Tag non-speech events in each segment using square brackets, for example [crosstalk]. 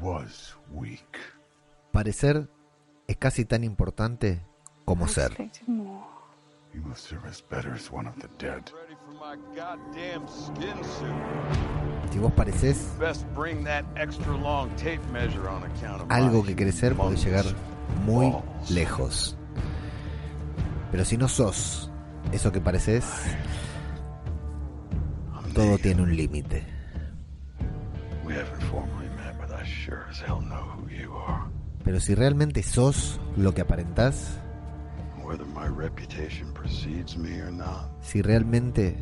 was weak. Parecer es casi tan importante como I ser. You will serve us better as one of the dead. Ready for my goddamn skin suit. Si vos pareces Best bring that extra long tape measure on account of algo que querés ser, podés llegar muy lejos. Pero si no sos eso que pareces, todo tiene un límite. We formally Pero si realmente sos lo que aparentás, si realmente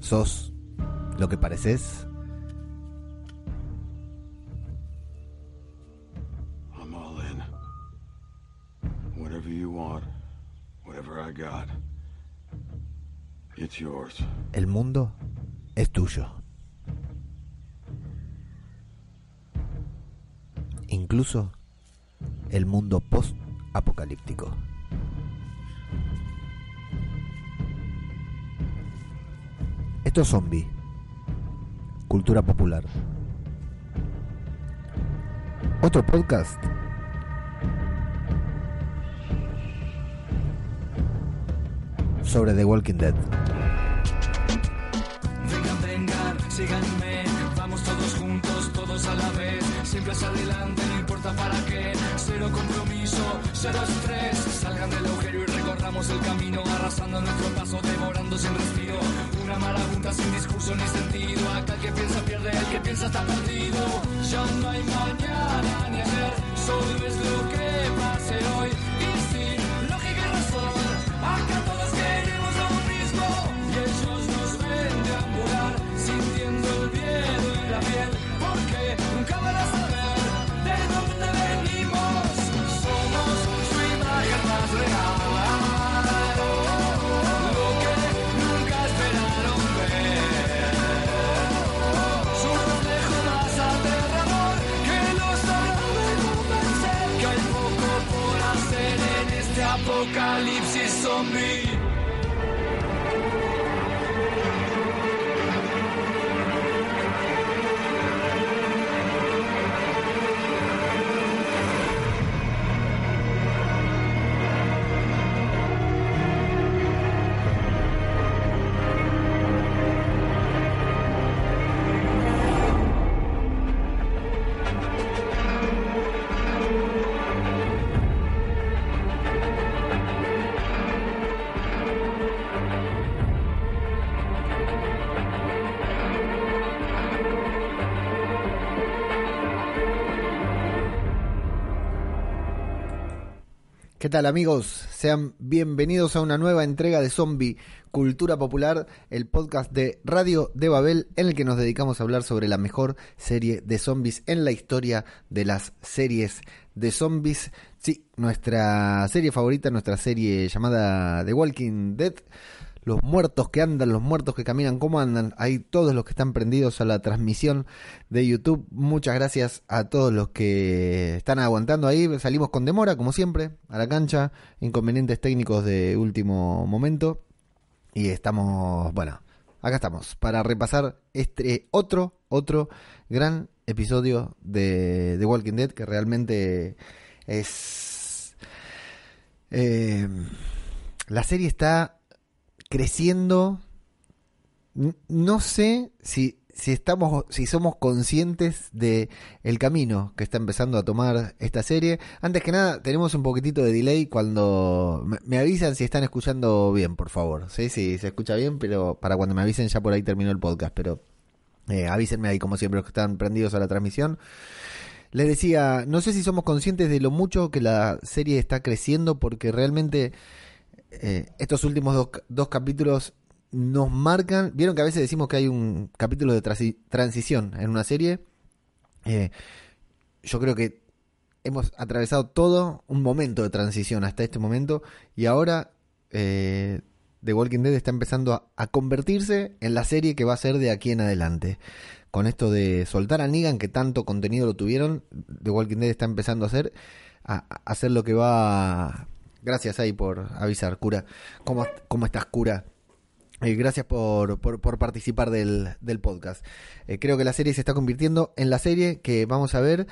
sos lo que pareces, el mundo es tuyo. Incluso el mundo post-apocalíptico. Esto es zombie. Cultura popular. Otro podcast. Sobre The Walking Dead. Siempre hacia adelante, no importa para qué, cero compromiso, cero estrés, salgan del agujero y recorramos el camino, arrasando nuestro paso, devorando sin respiro, una marabunta sin discurso ni sentido, acá el que piensa pierde, el que piensa está perdido, ya no hay mañana ni ayer, solo es lo que pase hoy, apocalipsis zombie. ¿Qué tal amigos? Sean bienvenidos a una nueva entrega de Zombie Cultura Popular, el podcast de Radio de Babel en el que nos dedicamos a hablar sobre la mejor serie de zombies en la historia de las series de zombies. Sí, nuestra serie favorita, nuestra serie llamada The Walking Dead. Los muertos que andan, los muertos que caminan, ¿cómo andan? Hay todos los que están prendidos a la transmisión de YouTube. Muchas gracias a todos los que están aguantando ahí. Salimos con demora, como siempre, a la cancha. Inconvenientes técnicos de último momento. Y estamos, bueno, acá estamos para repasar este otro, otro gran episodio de The Walking Dead que realmente es... eh, la serie está creciendo. No sé si, si estamos, si somos conscientes de el camino que está empezando a tomar esta serie. Antes que nada, tenemos un poquitito de delay cuando me, me avisan si están escuchando bien, por favor. Sí, sí, se escucha bien, pero para cuando me avisen ya por ahí terminó el podcast, pero eh, avísenme ahí como siempre los que están prendidos a la transmisión. Les decía, no sé si somos conscientes de lo mucho que la serie está creciendo porque realmente eh, estos últimos dos, dos capítulos nos marcan. Vieron que a veces decimos que hay un capítulo de transi- transición en una serie. Eh, yo creo que hemos atravesado todo un momento de transición hasta este momento y ahora eh, The Walking Dead está empezando a, convertirse en la serie que va a ser de aquí en adelante. Con esto de soltar a Negan, que tanto contenido lo tuvieron, The Walking Dead está empezando a hacer, a hacer lo que va... Gracias ahí por avisar, cura. ¿Cómo, cómo estás, cura? Eh, gracias por, por, participar del, del podcast. Eh, creo que la serie se está convirtiendo en la serie que vamos a ver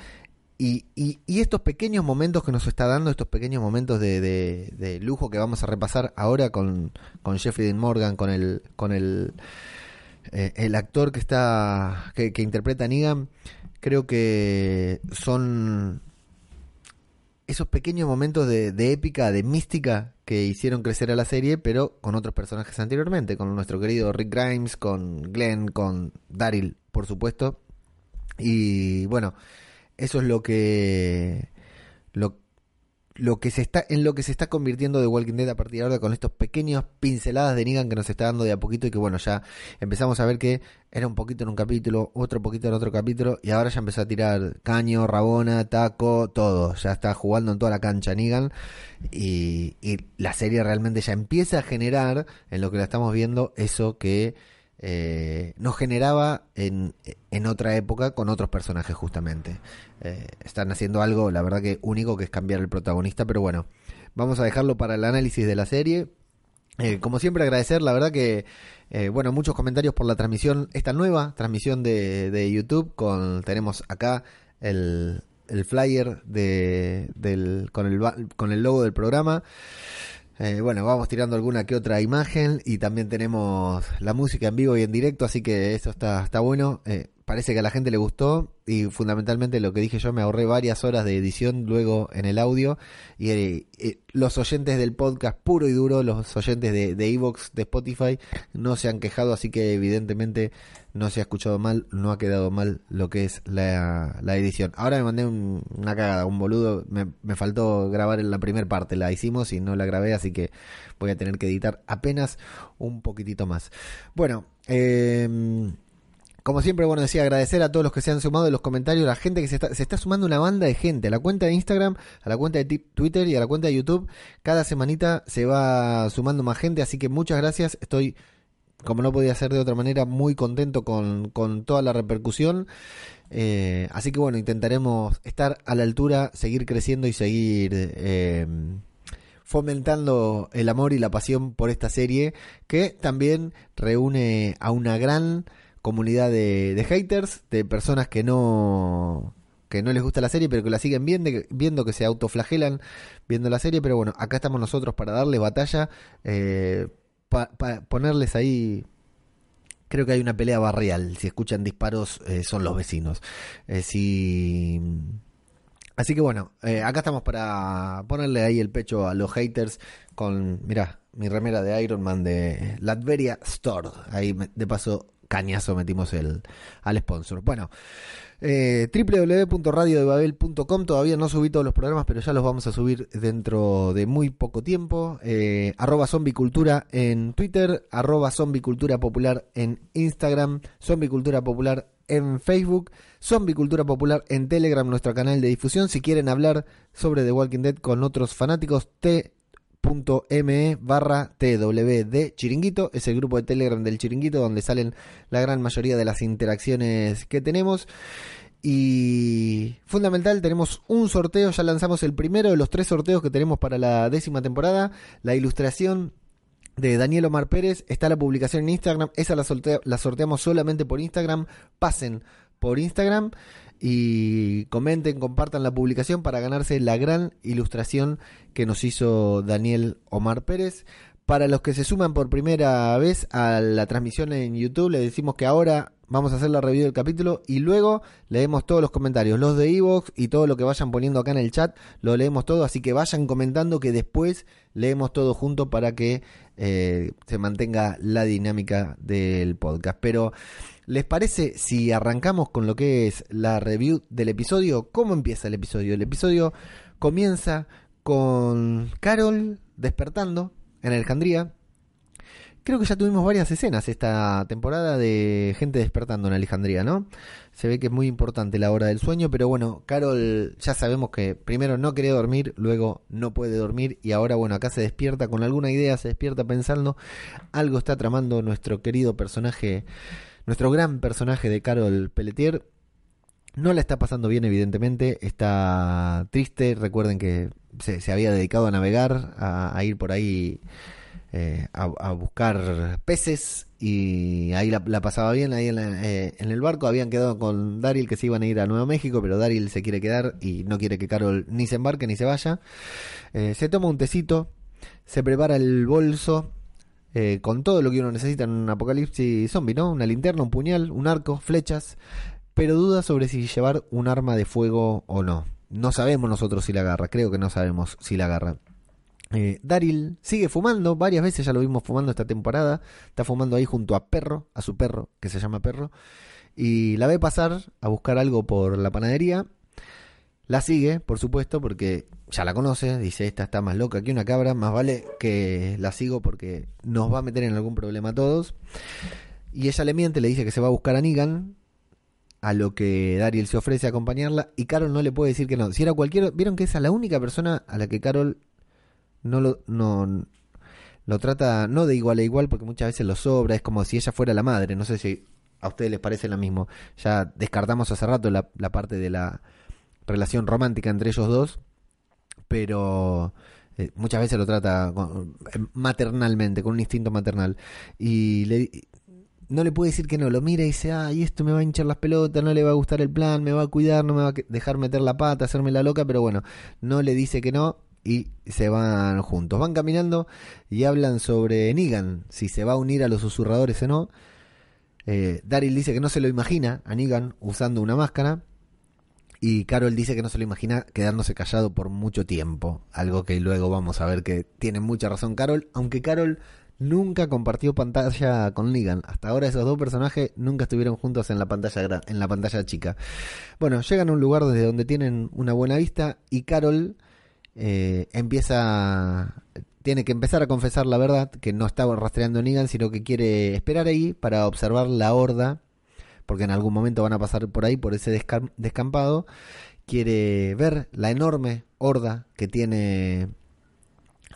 y, y, estos pequeños momentos que nos está dando, estos pequeños momentos de, de- de lujo que vamos a repasar ahora con, con Jeffrey Dean Morgan, con el, con el, eh, el actor que está que, que interpreta a Negan, creo que son esos pequeños momentos de, de épica, de mística que hicieron crecer a la serie, pero con otros personajes anteriormente, con nuestro querido Rick Grimes, con Glenn, con Daryl, por supuesto. Y bueno, eso es lo que lo, lo que se está en lo que se está convirtiendo de Walking Dead a partir de ahora con estos pequeños pinceladas de Negan que nos está dando de a poquito y que bueno, ya empezamos a ver que era un poquito en un capítulo, otro poquito en otro capítulo y ahora ya empezó a tirar caño, rabona, taco, todo, ya está jugando en toda la cancha Negan y, y la serie realmente ya empieza a generar en lo que la estamos viendo eso que eh, nos generaba en, en otra época con otros personajes justamente. Eh, están haciendo algo, la verdad que único, que es cambiar el protagonista, pero bueno, vamos a dejarlo para el análisis de la serie. Eh, como siempre agradecer, la verdad que, eh, bueno, muchos comentarios por la transmisión, esta nueva transmisión de, de YouTube, con tenemos acá el, el flyer de, del, con, el, con el logo del programa. Eh, bueno, vamos tirando alguna que otra imagen y también tenemos la música en vivo y en directo, así que eso está, está bueno. Eh, parece que a la gente le gustó y fundamentalmente lo que dije yo, me ahorré varias horas de edición luego en el audio y eh, eh, los oyentes del podcast puro y duro, los oyentes de de Evox, de Spotify, no se han quejado, así que evidentemente no se ha escuchado mal, no ha quedado mal lo que es la, la edición. Ahora me mandé un- una cagada, un boludo, me, me faltó grabar en la primera parte, la hicimos y no la grabé, así que voy a tener que editar apenas un poquitito más. Bueno, eh, como siempre, bueno, decía agradecer a todos los que se han sumado en los comentarios, la gente que se está, se está sumando una banda de gente, a la cuenta de Instagram, a la cuenta de Twitter y a la cuenta de YouTube. Cada semanita se va sumando más gente, así que muchas gracias. Estoy, como no podía ser de otra manera, muy contento con, con toda la repercusión. Eh, así que bueno, intentaremos estar a la altura, seguir creciendo y seguir eh, fomentando el amor y la pasión por esta serie que también reúne a una gran comunidad de, haters, de personas que no que no les gusta la serie pero que la siguen viendo, viendo que se autoflagelan viendo la serie, pero bueno, acá estamos nosotros para darles batalla, eh, para ponerles ahí creo que hay una pelea barrial. Si escuchan disparos, eh, son los vecinos. Eh. Así que bueno, eh, acá estamos para ponerle ahí el pecho a los haters con, mirá, mi remera de Iron Man de Latveria Store. Ahí de paso, cañazo metimos el al sponsor. Bueno, eh, www.radiodebabel.com todavía no subí todos los programas, pero ya los vamos a subir dentro de muy poco tiempo. Eh, arroba zombicultura en Twitter, arroba zombicultura popular en Instagram, zombicultura popular en Facebook, zombicultura popular en Telegram, nuestro canal de difusión. Si quieren hablar sobre The Walking Dead con otros fanáticos, t.me barra TWD Chiringuito, es el grupo de Telegram del Chiringuito donde salen la gran mayoría de las interacciones que tenemos. Y fundamental, tenemos un sorteo, ya lanzamos el primero de los tres sorteos que tenemos para la décima temporada, la ilustración de Daniel Omar Pérez, está la publicación en Instagram, esa la, sortea- la sorteamos solamente por Instagram, pasen por Instagram y comenten, compartan la publicación para ganarse la gran ilustración que nos hizo Daniel Omar Pérez. Para los que se suman por primera vez a la transmisión en YouTube, les decimos que ahora vamos a hacer la review del capítulo y luego leemos todos los comentarios, los de Evox y todo lo que vayan poniendo acá en el chat, lo leemos todo, así que vayan comentando que después leemos todo junto para que eh, se mantenga la dinámica del podcast. Pero, ¿les parece si arrancamos con lo que es la review del episodio? ¿Cómo empieza el episodio? El episodio comienza con Carol despertando en Alejandría. Creo que ya tuvimos varias escenas esta temporada de gente despertando en Alejandría, ¿no? Se ve que es muy importante la hora del sueño, pero bueno, Carol ya sabemos que primero no quería dormir, luego no puede dormir y ahora bueno, acá se despierta con alguna idea, se despierta pensando, algo está tramando nuestro querido personaje, nuestro gran personaje de Carol Pelletier. No la está pasando bien, evidentemente, está triste, recuerden que se, se había dedicado a navegar, a, ir por ahí eh, a, a buscar peces y ahí la, la pasaba bien ahí en, la- eh, en el barco. Habían quedado con Daryl que se iban a ir a Nuevo México, pero Daryl se quiere quedar y no quiere que Carol ni se embarque ni se vaya. Eh, se toma un tecito, se prepara el bolso eh, con todo lo que uno necesita en un apocalipsis zombie, ¿no? Una linterna, un puñal, un arco, flechas, pero duda sobre si llevar un arma de fuego o no. No sabemos nosotros si la agarra, creo que no sabemos si la agarra. Eh, Daryl sigue fumando, varias veces ya lo vimos fumando esta temporada. Está fumando ahí junto a Perro, a su perro, que se llama Perro. Y la ve pasar a buscar algo por la panadería. La sigue, por supuesto, porque ya la conoce. Dice, esta está más loca que una cabra. Más vale que la sigo porque nos va a meter en algún problema a todos. Y ella le miente, le dice que se va a buscar a Negan. A lo que Daryl se ofrece a acompañarla. Y Carol no le puede decir que no. Si era cualquiera. Vieron que esa es la única persona a la que Carol no lo, no, lo trata no de igual a igual porque muchas veces lo sobra, es como si ella fuera la madre, no sé si a ustedes les parece lo mismo. Ya descartamos hace rato la, la parte de la relación romántica entre ellos dos, pero eh, muchas veces lo trata eh, maternalmente, con un instinto maternal. Y le, no le puede decir que no, lo mira y dice, ay, esto me va a hinchar las pelotas, no le va a gustar el plan, me va a cuidar, no me va a dejar meter la pata, hacerme la loca, pero bueno, no le dice que no y se van juntos. Van caminando y hablan sobre Negan, si se va a unir a los susurradores o no. Eh, Daryl dice que no se lo imagina a Negan usando una máscara. Y Carol dice que no se lo imagina quedándose callado por mucho tiempo. Algo que luego vamos a ver que tiene mucha razón Carol. Aunque Carol nunca compartió pantalla con Negan. Hasta ahora esos dos personajes nunca estuvieron juntos en la pantalla, en la pantalla chica. Bueno, llegan a un lugar desde donde tienen una buena vista. Y Carol eh, empieza tiene que empezar a confesar la verdad que no estaba rastreando Negan sino que quiere esperar ahí para observar la horda porque en algún momento van a pasar por ahí por ese descam- descampado quiere ver la enorme horda que tiene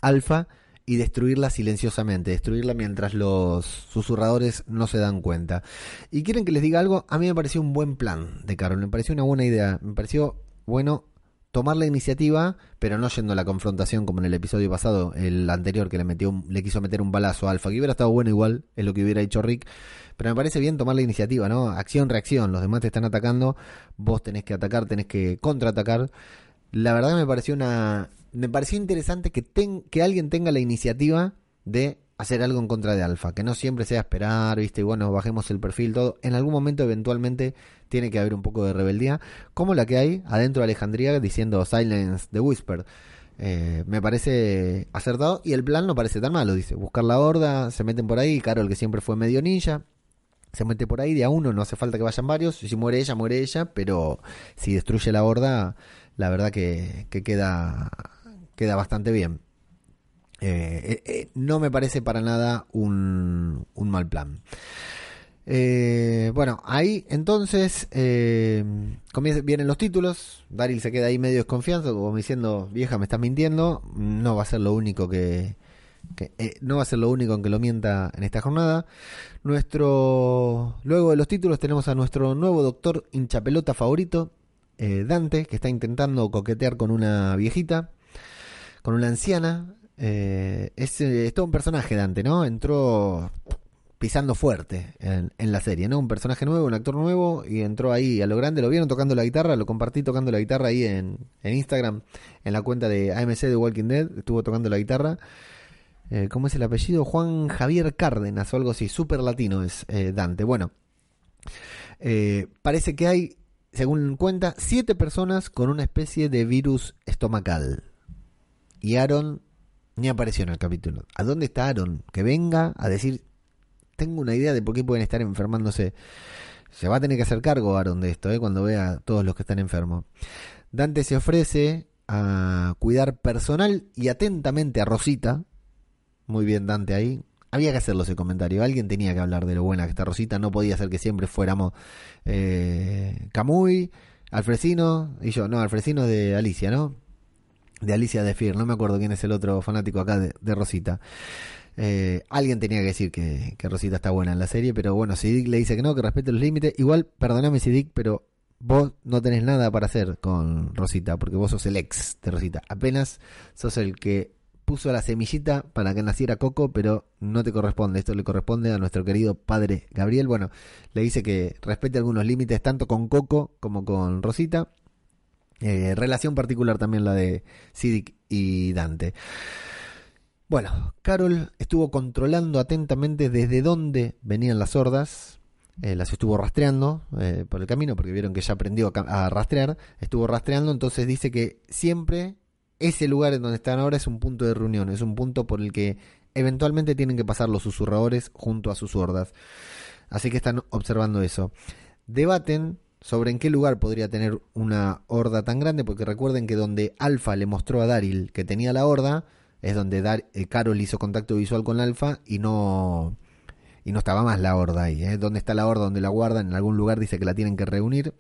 Alfa y destruirla silenciosamente, destruirla mientras los susurradores no se dan cuenta. Y quieren que les diga algo, a mí me pareció un buen plan de Carol, me pareció una buena idea, me pareció bueno tomar la iniciativa, pero no yendo a la confrontación como en el episodio pasado, el anterior que le metió le quiso meter un balazo a Alfa, que hubiera estado bueno igual, es lo que hubiera hecho Rick, pero me parece bien tomar la iniciativa, ¿no? Acción, reacción, los demás te están atacando, vos tenés que atacar, tenés que contraatacar. La verdad me pareció una me pareció interesante que que alguien tenga la iniciativa de hacer algo en contra de Alfa, que no siempre sea esperar, ¿viste? Y bueno, bajemos el perfil todo. En algún momento eventualmente tiene que haber un poco de rebeldía, como la que hay adentro de Alejandría diciendo Silence the Whisper. Eh, me parece acertado y el plan no parece tan malo, dice, buscar la horda, se meten por ahí, Carol que siempre fue medio ninja, se mete por ahí de a uno, no hace falta que vayan varios, si muere ella, muere ella, pero si destruye la horda, la verdad que queda, queda bastante bien. Eh, eh, eh, no me parece para nada un, un mal plan. Bueno, ahí entonces vienen los títulos. Daryl se queda ahí medio desconfianza, como diciendo, vieja, me estás mintiendo. No va a ser lo único que, no va a ser lo único en que lo mienta en esta jornada. Nuestro luego de los títulos tenemos a nuestro nuevo doctor hinchapelota favorito, Dante, que está intentando coquetear con una viejita, con una anciana. Eh, es, eh, es todo un personaje Dante, ¿no? Entró pisando fuerte en, la serie, ¿no? Un personaje nuevo, un actor nuevo, y entró ahí a lo grande, lo vieron tocando la guitarra, lo compartí tocando la guitarra ahí en, en Instagram, en la cuenta de AMC de Walking Dead, estuvo tocando la guitarra. Eh, ¿Cómo es el apellido? Juan Javier Cárdenas o algo así, súper latino es eh, Dante. Bueno, eh, parece que hay, según cuenta, siete personas con una especie de virus estomacal. Y Aaron ni apareció en el capítulo. ¿A dónde está Aaron? Que venga a decir, tengo una idea de por qué pueden estar enfermándose. Se va a tener que hacer cargo Aaron de esto, ¿eh? cuando vea a todos los que están enfermos. Dante se ofrece a cuidar personal y atentamente a Rosita. Muy bien, Dante ahí. Había que hacerlo ese comentario. Alguien tenía que hablar de lo buena que está Rosita. No podía ser que siempre fuéramos eh, Camuy, Alfresino y yo. No, Alfresino de Alicia, ¿no? De Alicia de Fear. No me acuerdo quién es el otro fanático acá de, Rosita. Eh, alguien tenía que decir que, Rosita está buena en la serie, pero bueno, si Dick le dice que no, que respete los límites, igual, perdóname si Dick, pero vos no tenés nada para hacer con Rosita, porque vos sos el ex de Rosita. Apenas sos el que puso la semillita para que naciera Coco, pero no te corresponde. Esto le corresponde a nuestro querido padre Gabriel. Bueno, le dice que respete algunos límites tanto con Coco como con Rosita. Eh, relación particular también la de Sidic y Dante. Bueno, Carol estuvo controlando atentamente desde dónde venían las hordas. Eh, las estuvo rastreando eh, por el camino porque vieron que ya aprendió a, a rastrear. Estuvo rastreando, entonces dice que siempre ese lugar en donde están ahora es un punto de reunión, es un punto por el que eventualmente tienen que pasar los susurradores junto a sus hordas. Así que están observando eso. Debaten sobre en qué lugar podría tener una horda tan grande, porque recuerden que donde Alfa le mostró a Daryl que tenía la horda, es donde eh, Carol hizo contacto visual con Alfa y no y no estaba más la horda ahí. ¿eh? ¿Dónde está la horda? ¿Dónde la guardan? En algún lugar dice que la tienen que reunir.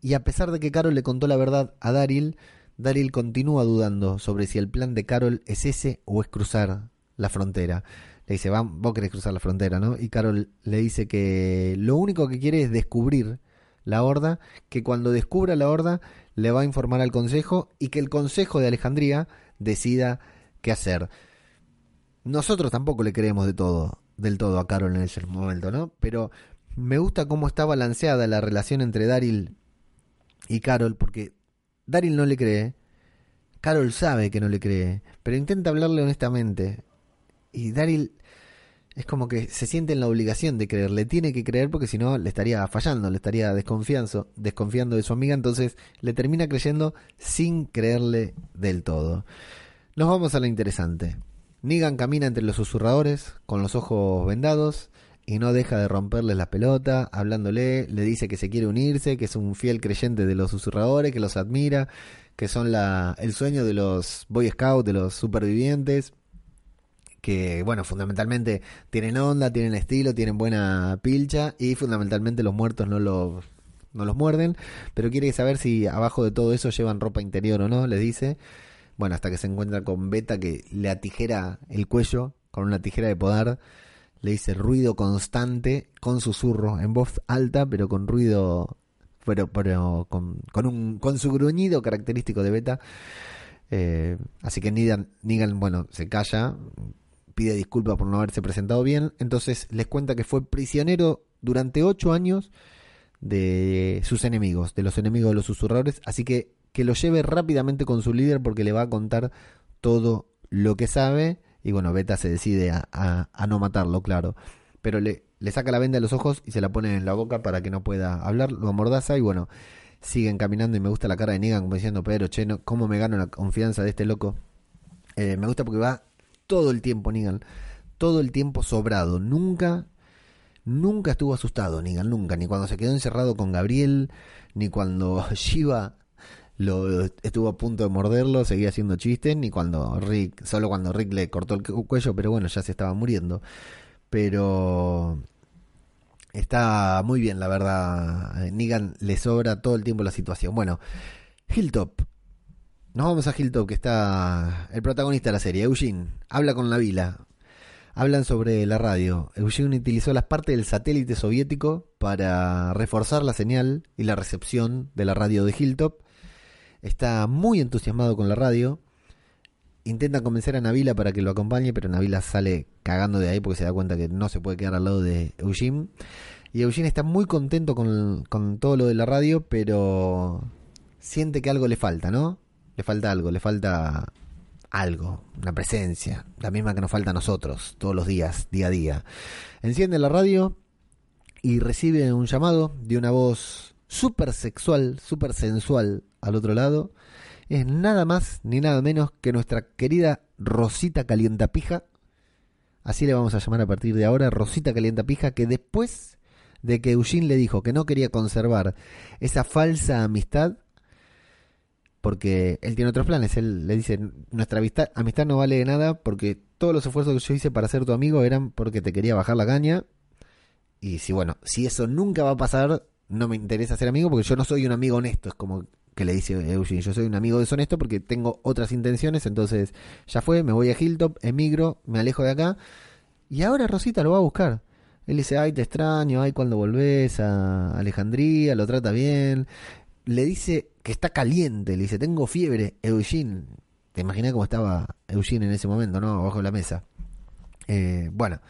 Y a pesar de que Carol le contó la verdad a Daryl, Daryl continúa dudando sobre si el plan de Carol es ese o es cruzar la frontera. Le dice, vos querés cruzar la frontera, ¿no? Y Carol le dice que lo único que quiere es descubrir la horda, que cuando descubra la horda le va a informar al consejo y que el consejo de Alejandría decida qué hacer. Nosotros tampoco le creemos de todo, del todo a Carol en ese momento, ¿no? Pero me gusta cómo está balanceada la relación entre Daryl y Carol, porque Daryl no le cree, Carol sabe que no le cree, pero intenta hablarle honestamente. Y Daryl es como que se siente en la obligación de creer, le tiene que creer porque si no le estaría fallando, le estaría desconfiando, desconfiando de su amiga, entonces le termina creyendo sin creerle del todo. Nos vamos a lo interesante. Negan camina entre los susurradores, con los ojos vendados, y no deja de romperles la pelota, hablándole, le dice que se quiere unirse, que es un fiel creyente de los susurradores, que los admira, que son la, el sueño de los Boy Scouts, de los supervivientes, que bueno, fundamentalmente tienen onda, tienen estilo, tienen buena pilcha y fundamentalmente los muertos no los, no los muerden, pero quiere saber si abajo de todo eso llevan ropa interior o no, le dice. Bueno, hasta que se encuentra con Beta que le atijera el cuello con una tijera de podar le dice ruido constante con susurro, en voz alta, pero con ruido, pero, pero con, con, un, con su gruñido característico de beta. Eh, así que Negan, Negan, bueno, se calla, pide disculpas por no haberse presentado bien. Entonces les cuenta que fue prisionero durante ocho años de sus enemigos, de los enemigos de los susurradores. Así que que lo lleve rápidamente con su líder porque le va a contar todo lo que sabe y bueno, Beta se decide a, a, no matarlo, claro. Pero le, le saca la venda de los ojos y se la pone en la boca para que no pueda hablar, lo amordaza y bueno, siguen caminando y me gusta la cara de Negan como diciendo, Pedro, che, ¿cómo me gano la confianza de este loco? Eh, me gusta porque va todo el tiempo Negan, todo el tiempo sobrado, nunca, nunca estuvo asustado Negan, nunca, ni cuando se quedó encerrado con Gabriel, ni cuando [laughs] Shiva lo estuvo a punto de morderlo, seguía haciendo chistes, ni cuando Rick, solo cuando Rick le cortó el cuello, pero bueno, ya se estaba muriendo. Pero está muy bien, la verdad. Negan le sobra todo el tiempo la situación. Bueno, Hilltop. Nos vamos a Hilltop, que está el protagonista de la serie, Eugene. Habla con la vila. Hablan sobre la radio. Eugene utilizó las partes del satélite soviético para reforzar la señal y la recepción de la radio de Hilltop está muy entusiasmado con la radio. Intenta convencer a Navila para que lo acompañe, pero Navila sale cagando de ahí porque se da cuenta que no se puede quedar al lado de Eugene. Y Eugene está muy contento con, con todo lo de la radio, pero siente que algo le falta, ¿no? Le falta algo, le falta algo, una presencia, la misma que nos falta a nosotros todos los días, día a día. Enciende la radio y recibe un llamado de una voz súper sexual, súper sensual al otro lado, es nada más ni nada menos que nuestra querida Rosita Calientapija. Así le vamos a llamar a partir de ahora, Rosita Calientapija, que después de que Eugene le dijo que no quería conservar esa falsa amistad, porque él tiene otros planes, él le dice, nuestra amistad, amistad no vale de nada porque todos los esfuerzos que yo hice para ser tu amigo eran porque te quería bajar la caña. Y si bueno, si eso nunca va a pasar, no me interesa ser amigo porque yo no soy un amigo honesto, es como que le dice Eugene, yo soy un amigo deshonesto porque tengo otras intenciones, entonces ya fue, me voy a Hilltop, emigro, me alejo de acá, y ahora Rosita lo va a buscar. Él dice, ay, te extraño, ay, cuando volvés a Alejandría, lo trata bien. Le dice que está caliente, le dice, tengo fiebre, Eugene. Te imaginas cómo estaba Eugene en ese momento, ¿no? Abajo de la mesa. Eh, bueno,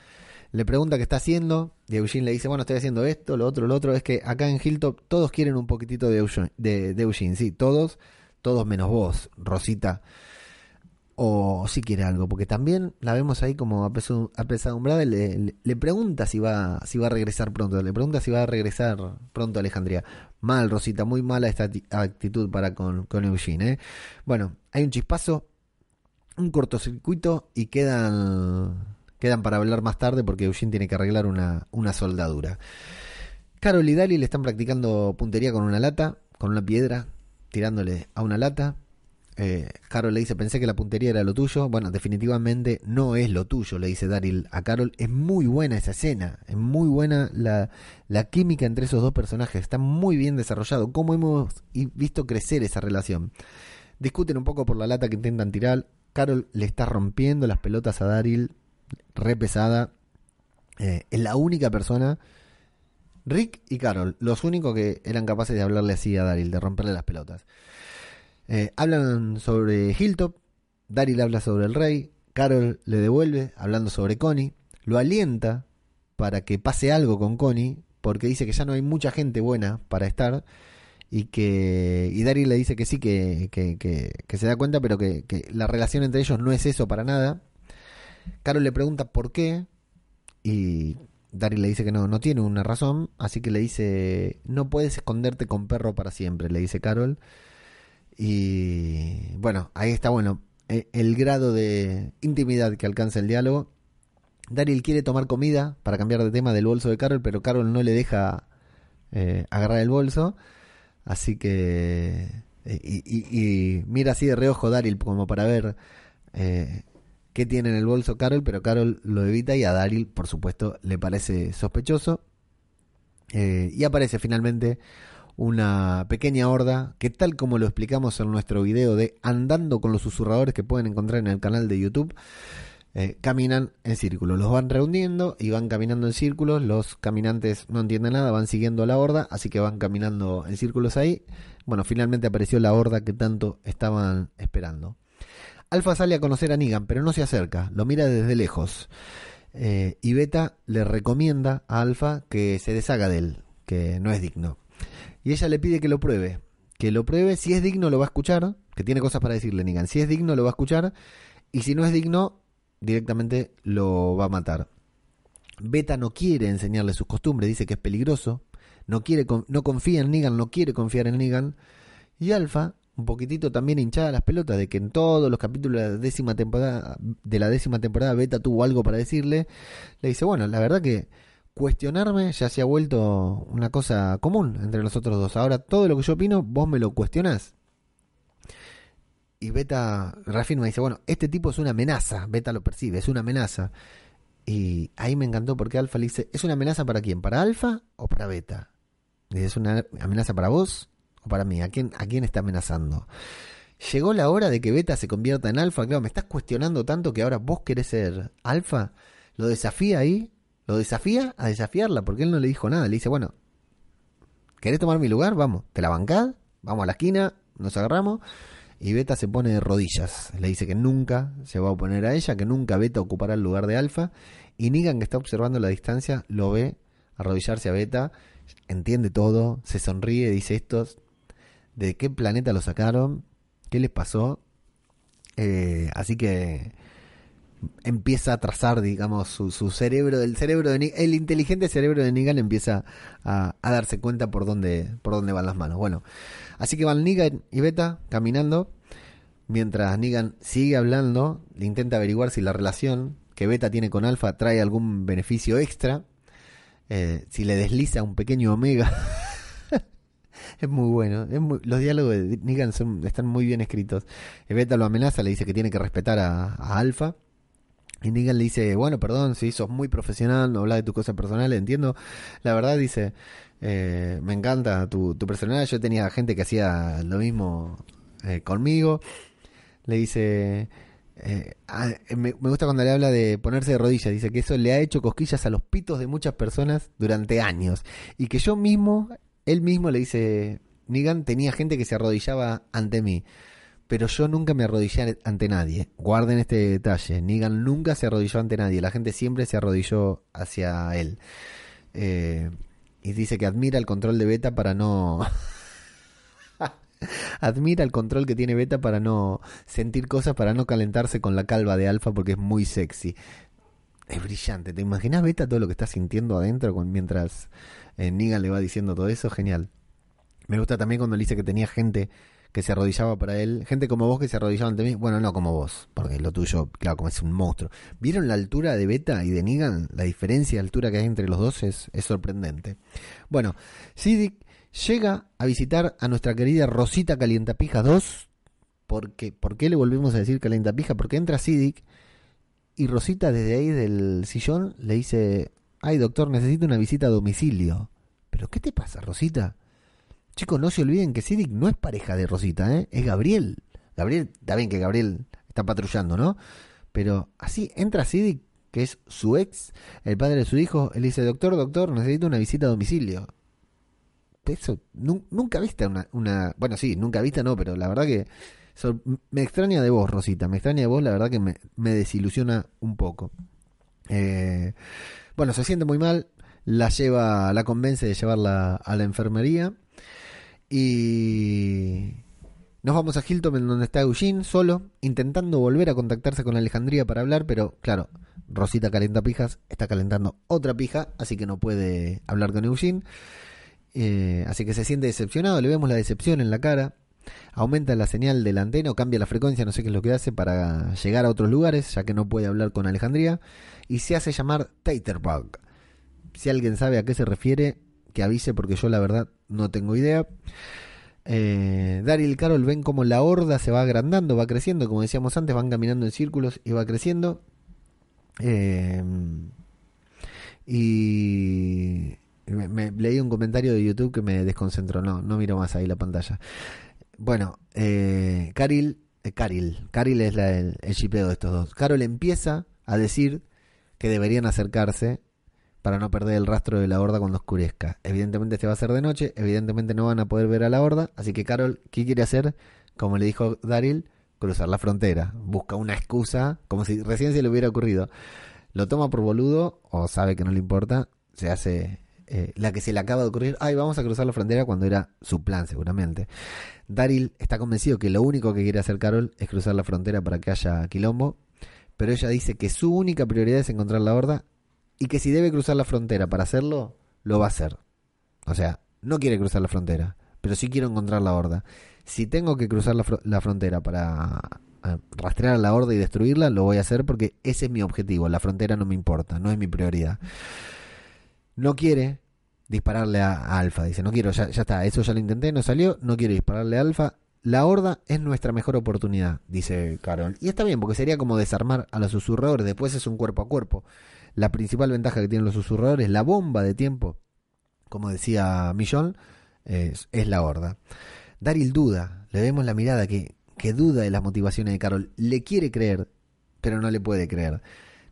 le pregunta qué está haciendo y Eugene le dice, bueno, estoy haciendo esto, lo otro, lo otro. Es que acá en Hilltop todos quieren un poquitito de Eugene, de, de Eugene sí, todos, todos menos vos, Rosita. O si quiere algo, porque también la vemos ahí como apesadumbrada. Le, le, pregunta si va, si va a regresar pronto. Le pregunta si va a regresar pronto a Alejandría. Mal, Rosita, muy mala esta actitud para con, con Eugene. ¿eh? Bueno, hay un chispazo, un cortocircuito y quedan, quedan para hablar más tarde porque Eugene tiene que arreglar una, una soldadura. Carol y Dali le están practicando puntería con una lata, con una piedra, tirándole a una lata. Eh, Carol le dice, pensé que la puntería era lo tuyo. Bueno, definitivamente no es lo tuyo, le dice Daryl a Carol. Es muy buena esa escena, es muy buena la, la química entre esos dos personajes, está muy bien desarrollado. Cómo hemos visto crecer esa relación. Discuten un poco por la lata que intentan tirar. Carol le está rompiendo las pelotas a Daryl, re pesada. Eh, es la única persona Rick y Carol, los únicos que eran capaces de hablarle así a Daryl, de romperle las pelotas. Eh, hablan sobre Hilltop, Daryl habla sobre el rey, Carol le devuelve hablando sobre Connie, lo alienta para que pase algo con Connie, porque dice que ya no hay mucha gente buena para estar, y que y Daryl le dice que sí, que, que, que- que se da cuenta, pero que, la relación entre ellos no es eso para nada. Carol le pregunta por qué, y Daryl le dice que no, no tiene una razón, así que le dice, no puedes esconderte con perro para siempre, le dice Carol. Y bueno, ahí está bueno e- el grado de intimidad que alcanza el diálogo. Daryl quiere tomar comida para cambiar de tema del bolso de Carol, pero Carol no le deja eh, agarrar el bolso. Así que... eh, Y, y- y mira así de reojo Daryl como para ver eh, qué tiene en el bolso Carol, pero Carol lo evita y a Daryl, por supuesto, le parece sospechoso. Eh, y aparece finalmente una pequeña horda que tal como lo explicamos en nuestro video de Andando con los susurradores que pueden encontrar en el canal de YouTube, eh, caminan en círculos, los van reuniendo y van caminando en círculos, los caminantes no entienden nada, van siguiendo la horda, así que van caminando en círculos ahí. Bueno, finalmente apareció la horda que tanto estaban esperando. Alfa sale a conocer a Negan, pero no se acerca, lo mira desde lejos. Eh, y Beta le recomienda a Alfa que se deshaga de él, que no es digno. Y ella le pide que lo pruebe, que lo pruebe, si es digno lo va a escuchar, que tiene cosas para decirle Negan, si es digno lo va a escuchar, y si no es digno, directamente lo va a matar. Beta no quiere enseñarle sus costumbres, dice que es peligroso, no, quiere, no confía en Negan, no quiere confiar en Negan, y Alfa, un poquitito también hinchada las pelotas de que en todos los capítulos de la décima temporada, de la décima temporada Beta tuvo algo para decirle, le dice, bueno, la verdad que cuestionarme ya se ha vuelto una cosa común entre nosotros dos. Ahora todo lo que yo opino, vos me lo cuestionás. Y Beta reafirma y dice, bueno, este tipo es una amenaza. Beta lo percibe, es una amenaza. Y ahí me encantó porque Alfa le dice, ¿es una amenaza para quién? ¿Para Alfa o para Beta? Dice, ¿es una amenaza para vos o para mí? ¿A quién, a quién está amenazando? Llegó la hora de que Beta se convierta en Alfa. Claro, me estás cuestionando tanto que ahora vos querés ser Alfa. Lo desafía ahí, lo desafía a desafiarla porque él no le dijo nada. Le dice, bueno, ¿querés tomar mi lugar? Vamos, te la bancás, vamos a la esquina, nos agarramos. Y Beta se pone de rodillas. Le dice que nunca se va a oponer a ella, que nunca Beta ocupará el lugar de Alfa. Y Negan, que está observando la distancia, lo ve arrodillarse a Beta, entiende todo, se sonríe, dice estos, ¿de qué planeta lo sacaron? ¿Qué les pasó? Eh, así que empieza a trazar, digamos, su, su cerebro, el cerebro de el inteligente cerebro de Negan empieza a, a darse cuenta por dónde, por dónde van las manos. Bueno, así que van Negan y Beta caminando, mientras Negan sigue hablando, intenta averiguar si la relación que Beta tiene con Alpha trae algún beneficio extra, eh, si le desliza un pequeño omega. [laughs] Es muy bueno. Es muy- los diálogos de Negan son- están muy bien escritos. Beta lo amenaza, le dice que tiene que respetar a, a Alpha. Y Negan le dice, bueno, perdón, si sos muy profesional, no habla de tus cosas personales, entiendo. La verdad, dice, eh, me encanta tu, tu personalidad. Yo tenía gente que hacía lo mismo eh, conmigo. Le dice, eh, ah, me, me gusta cuando le habla de ponerse de rodillas. Dice que eso le ha hecho cosquillas a los pitos de muchas personas durante años. Y que yo mismo, él mismo le dice, Negan tenía gente que se arrodillaba ante mí. Pero yo nunca me arrodillé ante nadie. Guarden este detalle. Negan nunca se arrodilló ante nadie. La gente siempre se arrodilló hacia él. Eh, y dice que admira el control de Beta para no... [laughs] admira el control que tiene Beta para no sentir cosas, para no calentarse con la calva de Alfa porque es muy sexy. Es brillante. ¿Te imaginas Beta todo lo que está sintiendo adentro con, mientras eh, Negan le va diciendo todo eso? Genial. Me gusta también cuando le dice que tenía gente que se arrodillaba para él, gente como vos que se arrodillaba ante mí, bueno, no como vos, porque lo tuyo, claro, como es un monstruo. ¿Vieron la altura de Beta y de Negan? La diferencia de altura que hay entre los dos es, sorprendente. Bueno, Sidic llega a visitar a nuestra querida Rosita Calientapija 2. Porque, ¿Por qué le volvemos a decir Calientapija? Porque entra Sidic y Rosita desde ahí del sillón le dice, ay doctor, necesito una visita a domicilio. ¿Pero qué te pasa, Rosita? Chicos, no se olviden que Sidic no es pareja de Rosita, ¿eh? es Gabriel. Gabriel, está bien que Gabriel está patrullando, ¿no? Pero así entra Sidic, que es su ex, el padre de su hijo, él dice, doctor, doctor, necesito una visita a domicilio. Eso, nunca viste una, una, Bueno, sí, nunca viste, no, pero la verdad que... me extraña de vos, Rosita, me extraña de vos, la verdad que me, me desilusiona un poco. Eh, bueno, se siente muy mal, la lleva, la convence de llevarla a la enfermería y nos vamos a Hilton, en donde está Eugene solo, intentando volver a contactarse con Alejandría para hablar, pero claro, Rosita calenta pijas, está calentando otra pija, así que no puede hablar con Eugene. Eh, así que se siente decepcionado, le vemos la decepción en la cara. Aumenta la señal de la antena o cambia la frecuencia, no sé qué es lo que hace para llegar a otros lugares, ya que no puede hablar con Alejandría. Y se hace llamar Taterbug. Si alguien sabe a qué se refiere, que avise porque yo la verdad no tengo idea. Eh, Daryl y Carol ven como la horda se va agrandando, va creciendo, como decíamos antes, van caminando en círculos y va creciendo. Eh, y me, leí un comentario de YouTube que me desconcentró, no, no miro más ahí la pantalla. Bueno, eh, Caril, eh, Caril, Caril es la, el, el de estos dos. Carol empieza a decir que deberían acercarse para no perder el rastro de la horda cuando oscurezca. Evidentemente este va a ser de noche, evidentemente no van a poder ver a la horda, así que Carol, ¿qué quiere hacer? Como le dijo Daryl, cruzar la frontera. Busca una excusa, como si recién se le hubiera ocurrido. Lo toma por boludo o sabe que no le importa, se hace eh, la que se le acaba de ocurrir, ay, vamos a cruzar la frontera cuando era su plan seguramente. Daryl está convencido que lo único que quiere hacer Carol es cruzar la frontera para que haya quilombo, pero ella dice que su única prioridad es encontrar la horda y que si debe cruzar la frontera para hacerlo, lo va a hacer. O sea, no quiere cruzar la frontera, pero sí quiero encontrar la horda. Si tengo que cruzar la, frontera para rastrear a la horda y destruirla, lo voy a hacer porque ese es mi objetivo. La frontera no me importa, no es mi prioridad. No quiere dispararle a, Alfa, dice, no quiero, ya, ya está, eso ya lo intenté, no salió, no quiero dispararle a Alfa. La horda es nuestra mejor oportunidad, dice Carol. Y está bien, porque sería como desarmar a los susurradores, después es un cuerpo a cuerpo. La principal ventaja que tienen los susurradores, la bomba de tiempo, como decía Millón, es, la horda. Daryl duda, le vemos la mirada que, que duda de las motivaciones de Carol. Le quiere creer, pero no le puede creer.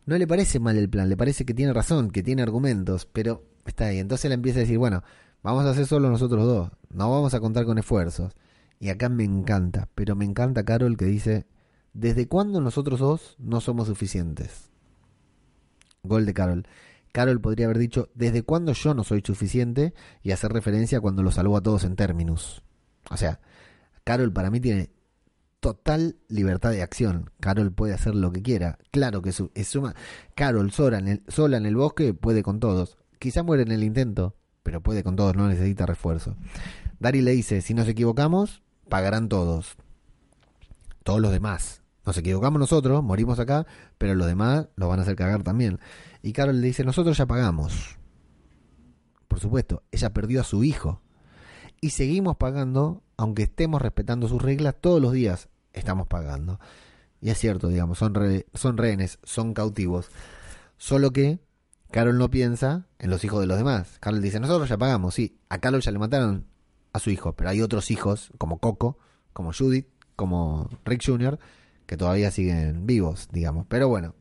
No le parece mal el plan, le parece que tiene razón, que tiene argumentos, pero está ahí. Entonces le empieza a decir, bueno, vamos a hacer solo nosotros dos, no vamos a contar con esfuerzos. Y acá me encanta, pero me encanta Carol que dice, ¿desde cuándo nosotros dos no somos suficientes? Gol de Carol. Carol podría haber dicho, ¿desde cuándo yo no soy suficiente? Y hacer referencia a cuando lo salvó a todos en términos. O sea, Carol para mí tiene total libertad de acción. Carol puede hacer lo que quiera. Claro que su, es suma. Carol sola en, el, sola en el bosque puede con todos. Quizá muere en el intento, pero puede con todos, no necesita refuerzo. Dari le dice, si nos equivocamos, pagarán todos. Todos los demás. Nos equivocamos nosotros, morimos acá, pero los demás lo van a hacer cagar también. Y Carol le dice, nosotros ya pagamos. Por supuesto, ella perdió a su hijo. Y seguimos pagando, aunque estemos respetando sus reglas, todos los días estamos pagando. Y es cierto, digamos, son, son rehenes, son cautivos. Solo que Carol no piensa en los hijos de los demás. Carol dice, nosotros ya pagamos, sí. A Carol ya le mataron a su hijo, pero hay otros hijos, como Coco, como Judith, como Rick Jr., que todavía siguen vivos, digamos. Pero bueno,